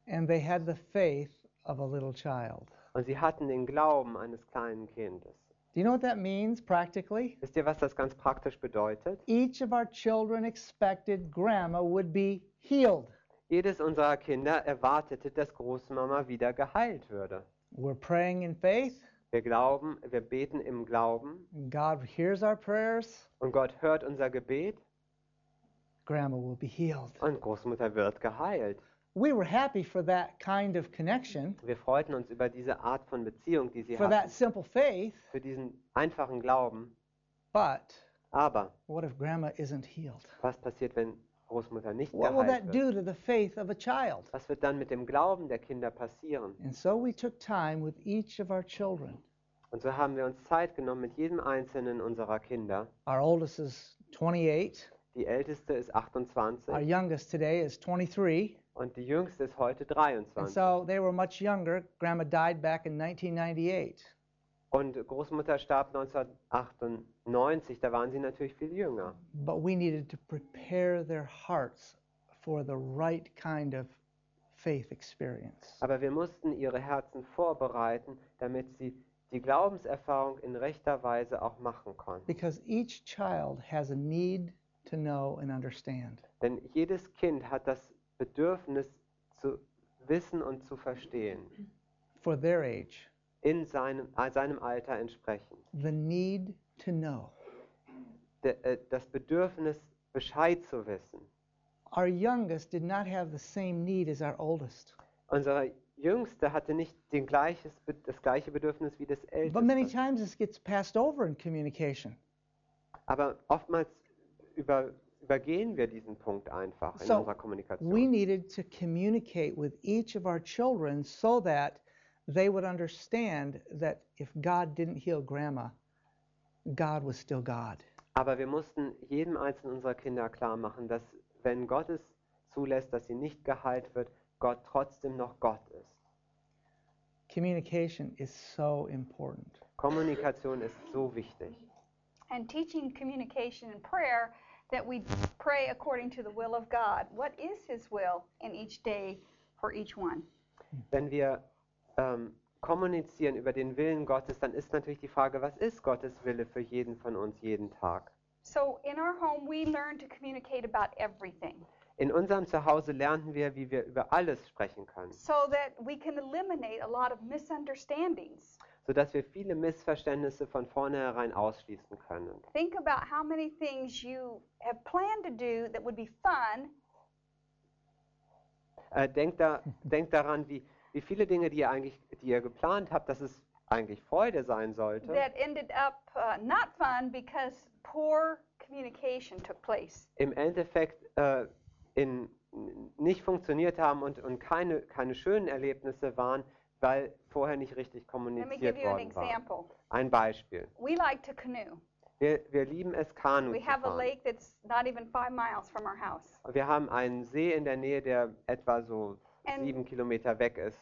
And they had the faith of a little child. Und sie hatten den Glauben eines kleinen Kindes. Do you know what that means practically? Wisst ihr, was das ganz praktisch bedeutet? Each of our children expected grandma would be healed. Jedes unserer Kinder erwartete, dass Großmama wieder geheilt würde. We're praying in faith. Wir glauben, wir beten im Glauben God hears our prayers. und Gott hört unser Gebet Grandma will be healed. und Großmutter wird geheilt. We were happy for that kind of connection, Wir freuten uns über diese Art von Beziehung, die sie for that simple faith. für diesen einfachen Glauben. But Aber what if grandma isn't healed? was passiert, wenn Großmutter nicht What will that do to the faith of a child? Was wird dann mit dem Glauben der Kinder passieren? And so we took time with each of our children. Und so haben wir uns Zeit genommen mit jedem einzelnen unserer Kinder. Our oldest is 28, Die älteste ist 28. our youngest today is 23. und die jüngste ist heute And 23. so they were much younger. Grandma died back in 1998. Und Großmutter starb 1998, da waren sie natürlich viel jünger. But we needed to prepare their hearts for the right kind of faith experience. Aber wir mussten ihre Herzen vorbereiten, damit sie die Glaubenserfahrung in rechter Weise auch machen konnten. Because each child has a need to know and understand. Denn jedes Kind hat das Bedürfnis zu wissen und zu verstehen, for their age, in seinem, seinem Alter entsprechend. the need to know. De, äh, das Bedürfnis, Bescheid zu wissen. Our youngest did not have the same need as our oldest. Unsere Jüngste hatte nicht den gleiches, das gleiche Bedürfnis wie das But many Älteste. times this gets passed over in communication. Aber oftmals über, übergehen wir diesen Punkt einfach in So, unserer Kommunikation. We needed to communicate with each of our children so that they would understand that if God didn't heal grandma, God was still God. Aber wir mussten jedem einzelnen unserer Kinder klar machen, dass wenn Gott es zulässt, dass sie nicht geheilt wird, Gott trotzdem noch Gott ist. Communication is so important. Kommunikation ist so wichtig. And teaching communication and prayer that we pray according to the will of God. What is His will in each day for each one? Wenn wir ähm, kommunizieren über den Willen Gottes, dann ist natürlich die Frage, was ist Gottes Wille für jeden von uns jeden Tag? So in our home, we learn to communicate about everything In unserem Zuhause lernen wir, wie wir über alles sprechen können, so that we can eliminate a lot of misunderstandings. Sodass wir viele Missverständnisse von vornherein ausschließen können. Think about how many things you have planned to do that would be fun, Äh, denkt, da, denkt daran, wie, wie viele Dinge, die ihr eigentlich, die ihr geplant habt, dass es eigentlich Freude sein sollte, that ended up uh, not fun because poor communication took place. im Endeffekt äh, in, nicht funktioniert haben und, und keine, keine schönen Erlebnisse waren, weil vorher nicht richtig kommuniziert worden war. Ein Beispiel. We like to canoe. Wir, wir lieben es, Kanu We zu have a fahren. lake that's not even five miles from our house. Wir haben einen See in der Nähe, der etwa so And- sieben Kilometer weg ist.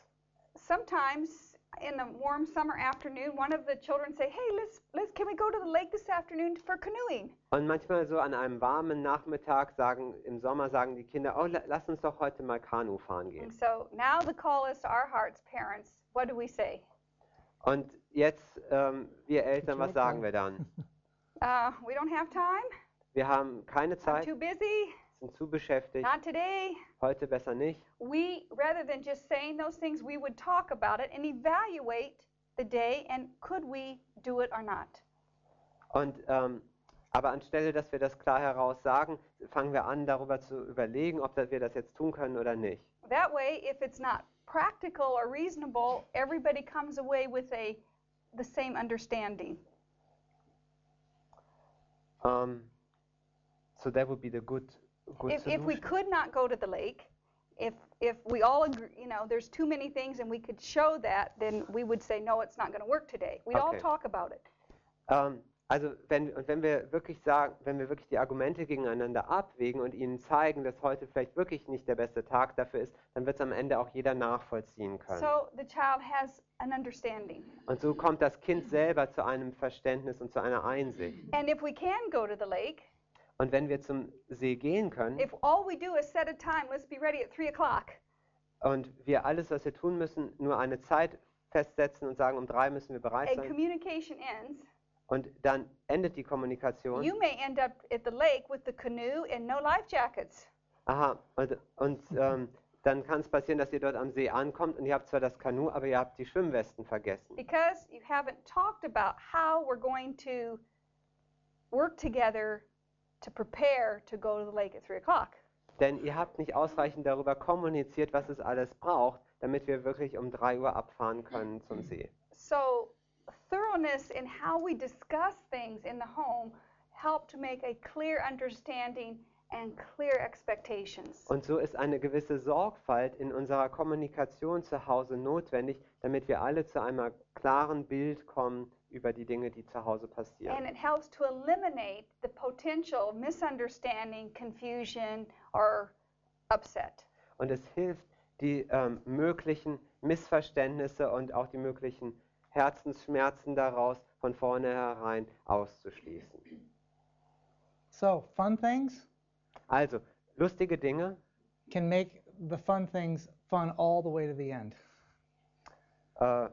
Sometimes in a warm summer afternoon, one of the children say, "Hey, let's let's can we go to the lake this afternoon for canoeing?" Und manchmal so an einem warmen Nachmittag sagen, im Sommer sagen die Kinder, oh, lass uns doch heute mal Kanu fahren gehen. And so now the call is to our hearts, parents. What do we say? Und jetzt, ähm, wir Eltern, was sagen wir dann? [laughs] Uh, we don't have time. Wir haben keine I'm Zeit, too busy. Sind zu beschäftigt, Not today. heute besser nicht. We rather than just saying those things, we would talk about it and evaluate the day and could we do it or not. Und, ähm, aber anstelle, dass wir das klar heraus sagen, fangen wir an, darüber zu überlegen, ob wir das jetzt tun können oder nicht. That way, if it's not practical or reasonable, everybody comes away with a the same understanding. Um, so that would be the good If, if we could not go to the lake, if if we all agree, you know, there's too many things and we could show that, then we would say no, it's not going to work today. We'd all Okay. talk about it. Ähm, also wenn, und wenn wir wirklich sagen, wenn wir wirklich die Argumente gegeneinander abwägen und ihnen zeigen, dass heute vielleicht wirklich nicht der beste Tag dafür ist, dann wird es am Ende auch jeder nachvollziehen können. So the child has an understanding. Und so kommt das Kind selber zu einem Verständnis und zu einer Einsicht. And if we can go to the lake, Und wenn wir zum See gehen können if all we do is set a time, let's be ready at three o'clock. und wir alles, was wir tun müssen, nur eine Zeit festsetzen und sagen, um drei müssen wir bereit And sein communication ends. und dann endet die Kommunikation. You may end up at the lake with the canoe and no life jackets. Aha, und, und ähm, dann kann es passieren, dass ihr dort am See ankommt und ihr habt zwar das Kanu, aber ihr habt die Schwimmwesten vergessen. because you haven't talked about how we're going to work together to prepare to go to the lake at three o'clock. Denn ihr habt nicht ausreichend darüber kommuniziert, was es alles braucht, damit wir wirklich um 3 Uhr abfahren können zum See. So thoroughness in how we discuss things in the home help to make a clear understanding and clear expectations. Und so ist eine gewisse Sorgfalt in unserer Kommunikation zu Hause notwendig, damit wir alle zu einem klaren Bild kommen über die Dinge, die zu Hause And passieren. it helps to eliminate the potential misunderstanding, confusion, or upset. Und es hilft, die ähm, möglichen Missverständnisse und auch die möglichen Herzensschmerzen daraus von vornherein auszuschließen. So, fun things Also, lustige Dinge can make the fun things fun all the way to the end. äh,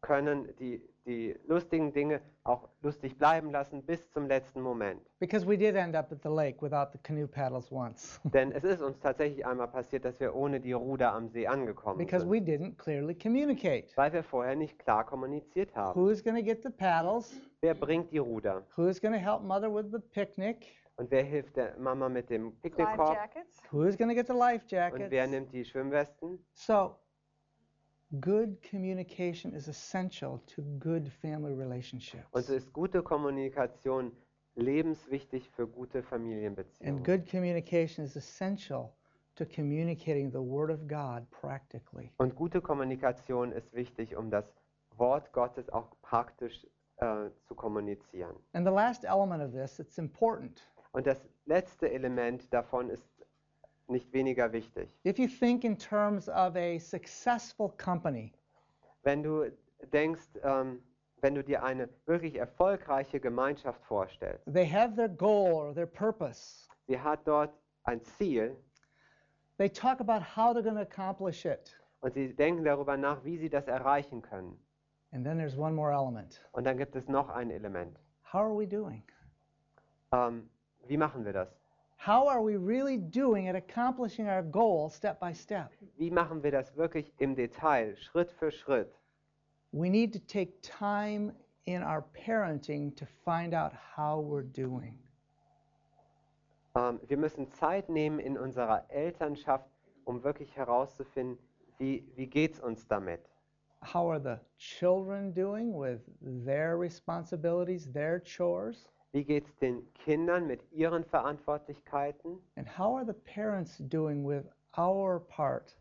können die, die lustigen Dinge auch lustig bleiben lassen bis zum letzten Moment. Because we did end up at the lake without the canoe paddles once. [laughs] Denn es ist uns tatsächlich einmal passiert, dass wir ohne die Ruder am See angekommen because sind, we didn't clearly communicate. weil wir vorher nicht klar kommuniziert haben. Who's going to get the paddles? Wer bringt die Ruder? Who's going to help mother with the picnic? Und wer hilft der Mama mit dem Life Picknickkorb? jackets. Who's going to get the life Und jackets? wer nimmt die Schwimmwesten? So, good communication is essential to good family relationships. Und so ist gute Kommunikation lebenswichtig für gute Familienbeziehungen. And good communication is essential to communicating the Word of God practically. Und gute Kommunikation ist wichtig, um das Wort Gottes auch praktisch äh, zu kommunizieren. And the last element of this, it's important. Und das letzte Element davon ist nicht weniger wichtig. If you think in terms of a successful company, Wenn du denkst, ähm, wenn du dir eine wirklich erfolgreiche Gemeinschaft vorstellst, they have their goal or their purpose. sie hat dort ein Ziel They talk about how they're going to accomplish it. und sie denken darüber nach, wie sie das erreichen können. And then there's one more element. Und dann gibt es noch ein Element. How are we doing? Ähm, wie machen wir das? How are we really doing at accomplishing our goal step by step? Wie machen wir das wirklich im Detail, Schritt für Schritt? We need to take time in our parenting to find out how we're doing. Ähm, wir müssen Zeit nehmen in unserer Elternschaft, um wirklich herauszufinden, wie, wie geht es uns damit? How are the children doing with their responsibilities, their chores? Wie geht es den Kindern mit ihren Verantwortlichkeiten? And how are the parents doing with our part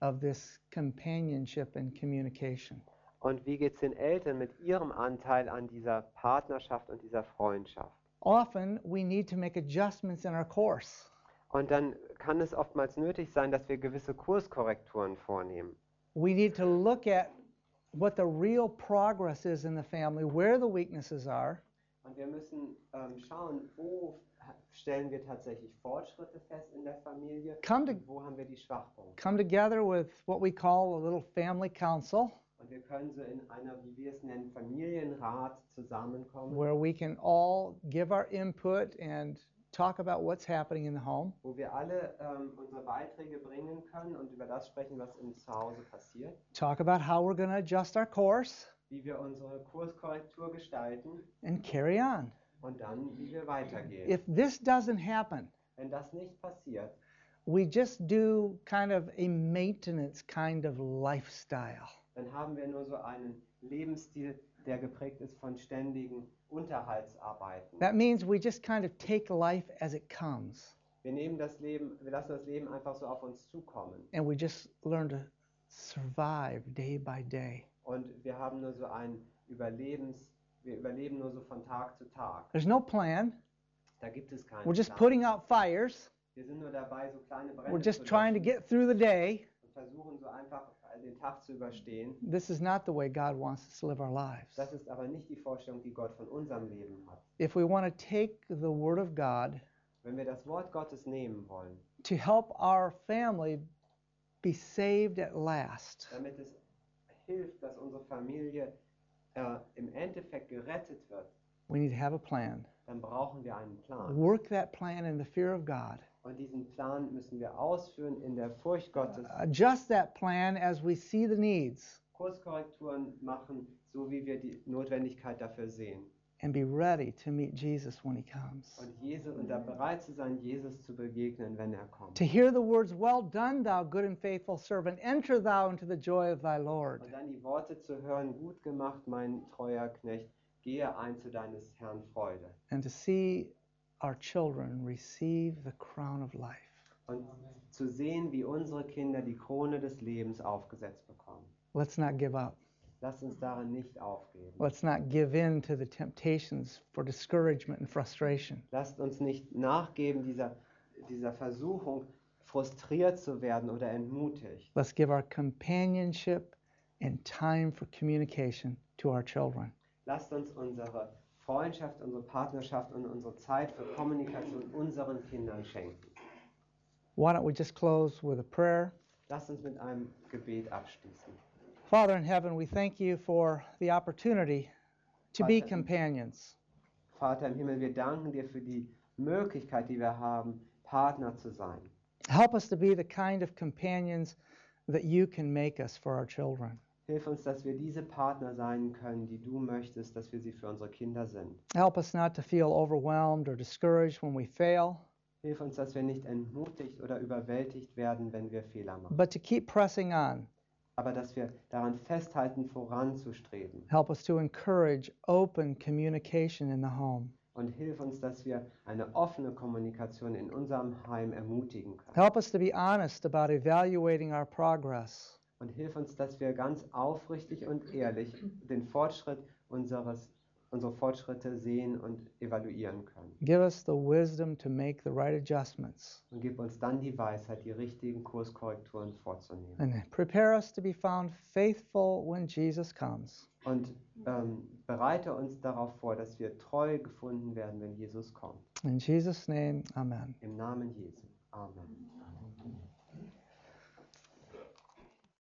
of this companionship and communication? Und wie geht es den Eltern mit ihrem Anteil an dieser Partnerschaft und dieser Freundschaft? Often we need to make adjustments in our course. Und dann kann es oftmals nötig sein, dass wir gewisse Kurskorrekturen vornehmen. We need to look at what the real progress is in the family, where the weaknesses are, Und wir müssen ähm, schauen, wo stellen wir tatsächlich Fortschritte fest in der Familie Come to- wo haben wir die Schwachpunkte. come together with what we call a little family council Und wir können so in einer, wie wir es nennen, Familienrat zusammenkommen, where we can all give our input and talk about what's happening in the home. wo wir alle ähm, unsere Beiträge bringen können und über das sprechen, was im Zuhause passiert, Talk about how we're going to adjust our course wie wir unsere Kurskorrektur gestalten and carry on. und dann, wie wir weitergehen. If this doesn't happen, Wenn das nicht passiert, we just do kind of a maintenance kind of lifestyle. dann haben wir nur so einen Lebensstil, der geprägt ist von ständigen Unterhaltsarbeiten. That means we just kind of take life as it comes Wir nehmen das Leben, wir lassen das Leben einfach so auf uns zukommen. and we just learn to survive day by day. Und wir haben nur so ein Überlebens, wir überleben nur so von Tag zu Tag. There's no plan. Da gibt es keinen We're just Plan. putting out fires. Wir sind nur dabei, so kleine Brände We're just zu trying to löschen get through the day. und versuchen so einfach äh, den Tag zu überstehen. This is not the way God wants us to live our lives. Das ist aber nicht die Vorstellung, die Gott von unserem Leben hat. If we want to take the Word of God Wenn wir das Wort Gottes nehmen wollen, to help our family be saved at last, damit es hilft, dass unsere Familie äh, im Endeffekt gerettet wird, we need to have a plan. dann brauchen wir einen Plan. Work that plan in the fear of God. Und diesen Plan müssen wir ausführen in der Furcht Gottes. Uh, adjust that plan as we see the needs Kurskorrekturen machen, so wie wir die Notwendigkeit dafür sehen. And be ready to meet Jesus when he comes. Und, Jesus, und da bereit zu sein, Jesus zu begegnen, wenn er kommt. To hear the words, Well done, thou good and faithful servant, enter thou into the joy of thy Lord. Und dann die Worte zu hören, gut gemacht, mein treuer Knecht, gehe ein zu deines Herrn Freude. And to see our children receive the crown of life. Und zu sehen, wie unsere Kinder die Krone des Lebens aufgesetzt bekommen. Let's not give up. Lasst uns daran nicht aufgeben. Let's not give in to the temptations for discouragement and frustration. Lasst uns nicht nachgeben dieser, dieser Versuchung, frustriert zu werden oder entmutigt. Let's give our companionship and time for communication to our children. Lasst uns unsere Freundschaft, unsere Partnerschaft und unsere Zeit für Kommunikation unseren Kindern schenken. Why don't we just close with a prayer? Lasst uns mit einem Gebet abschließen. Father in heaven, we thank you for the opportunity to be companions. Vater im Himmel, wir danken dir für die Möglichkeit, die wir haben, Partner zu sein. Help us to be the kind of companions that you can make us for our children. Hilf uns, dass wir diese Partner sein können, die du möchtest, dass wir sie für unsere Kinder sind. Help us not to feel overwhelmed or discouraged when we fail, Hilf uns, dass wir nicht entmutigt oder überwältigt werden, wenn wir Fehler machen, but to keep pressing on. Aber dass wir daran festhalten, voranzustreben. Help us to encourage open communication in the home. Und hilf uns, dass wir eine offene Kommunikation in unserem Heim ermutigen können. Help us to be honest about evaluating our progress. Und hilf uns, dass wir ganz aufrichtig und ehrlich den Fortschritt unseres, unsere Fortschritte sehen und evaluieren können. Give us the wisdom to make the right adjustments Und gib uns dann die Weisheit, die richtigen Kurskorrekturen vorzunehmen. and prepare us to be found faithful when Jesus comes. Und ähm, bereite uns darauf vor, dass wir treu gefunden werden, wenn Jesus kommt. In Jesus' name, amen. Im Namen Jesu. Amen.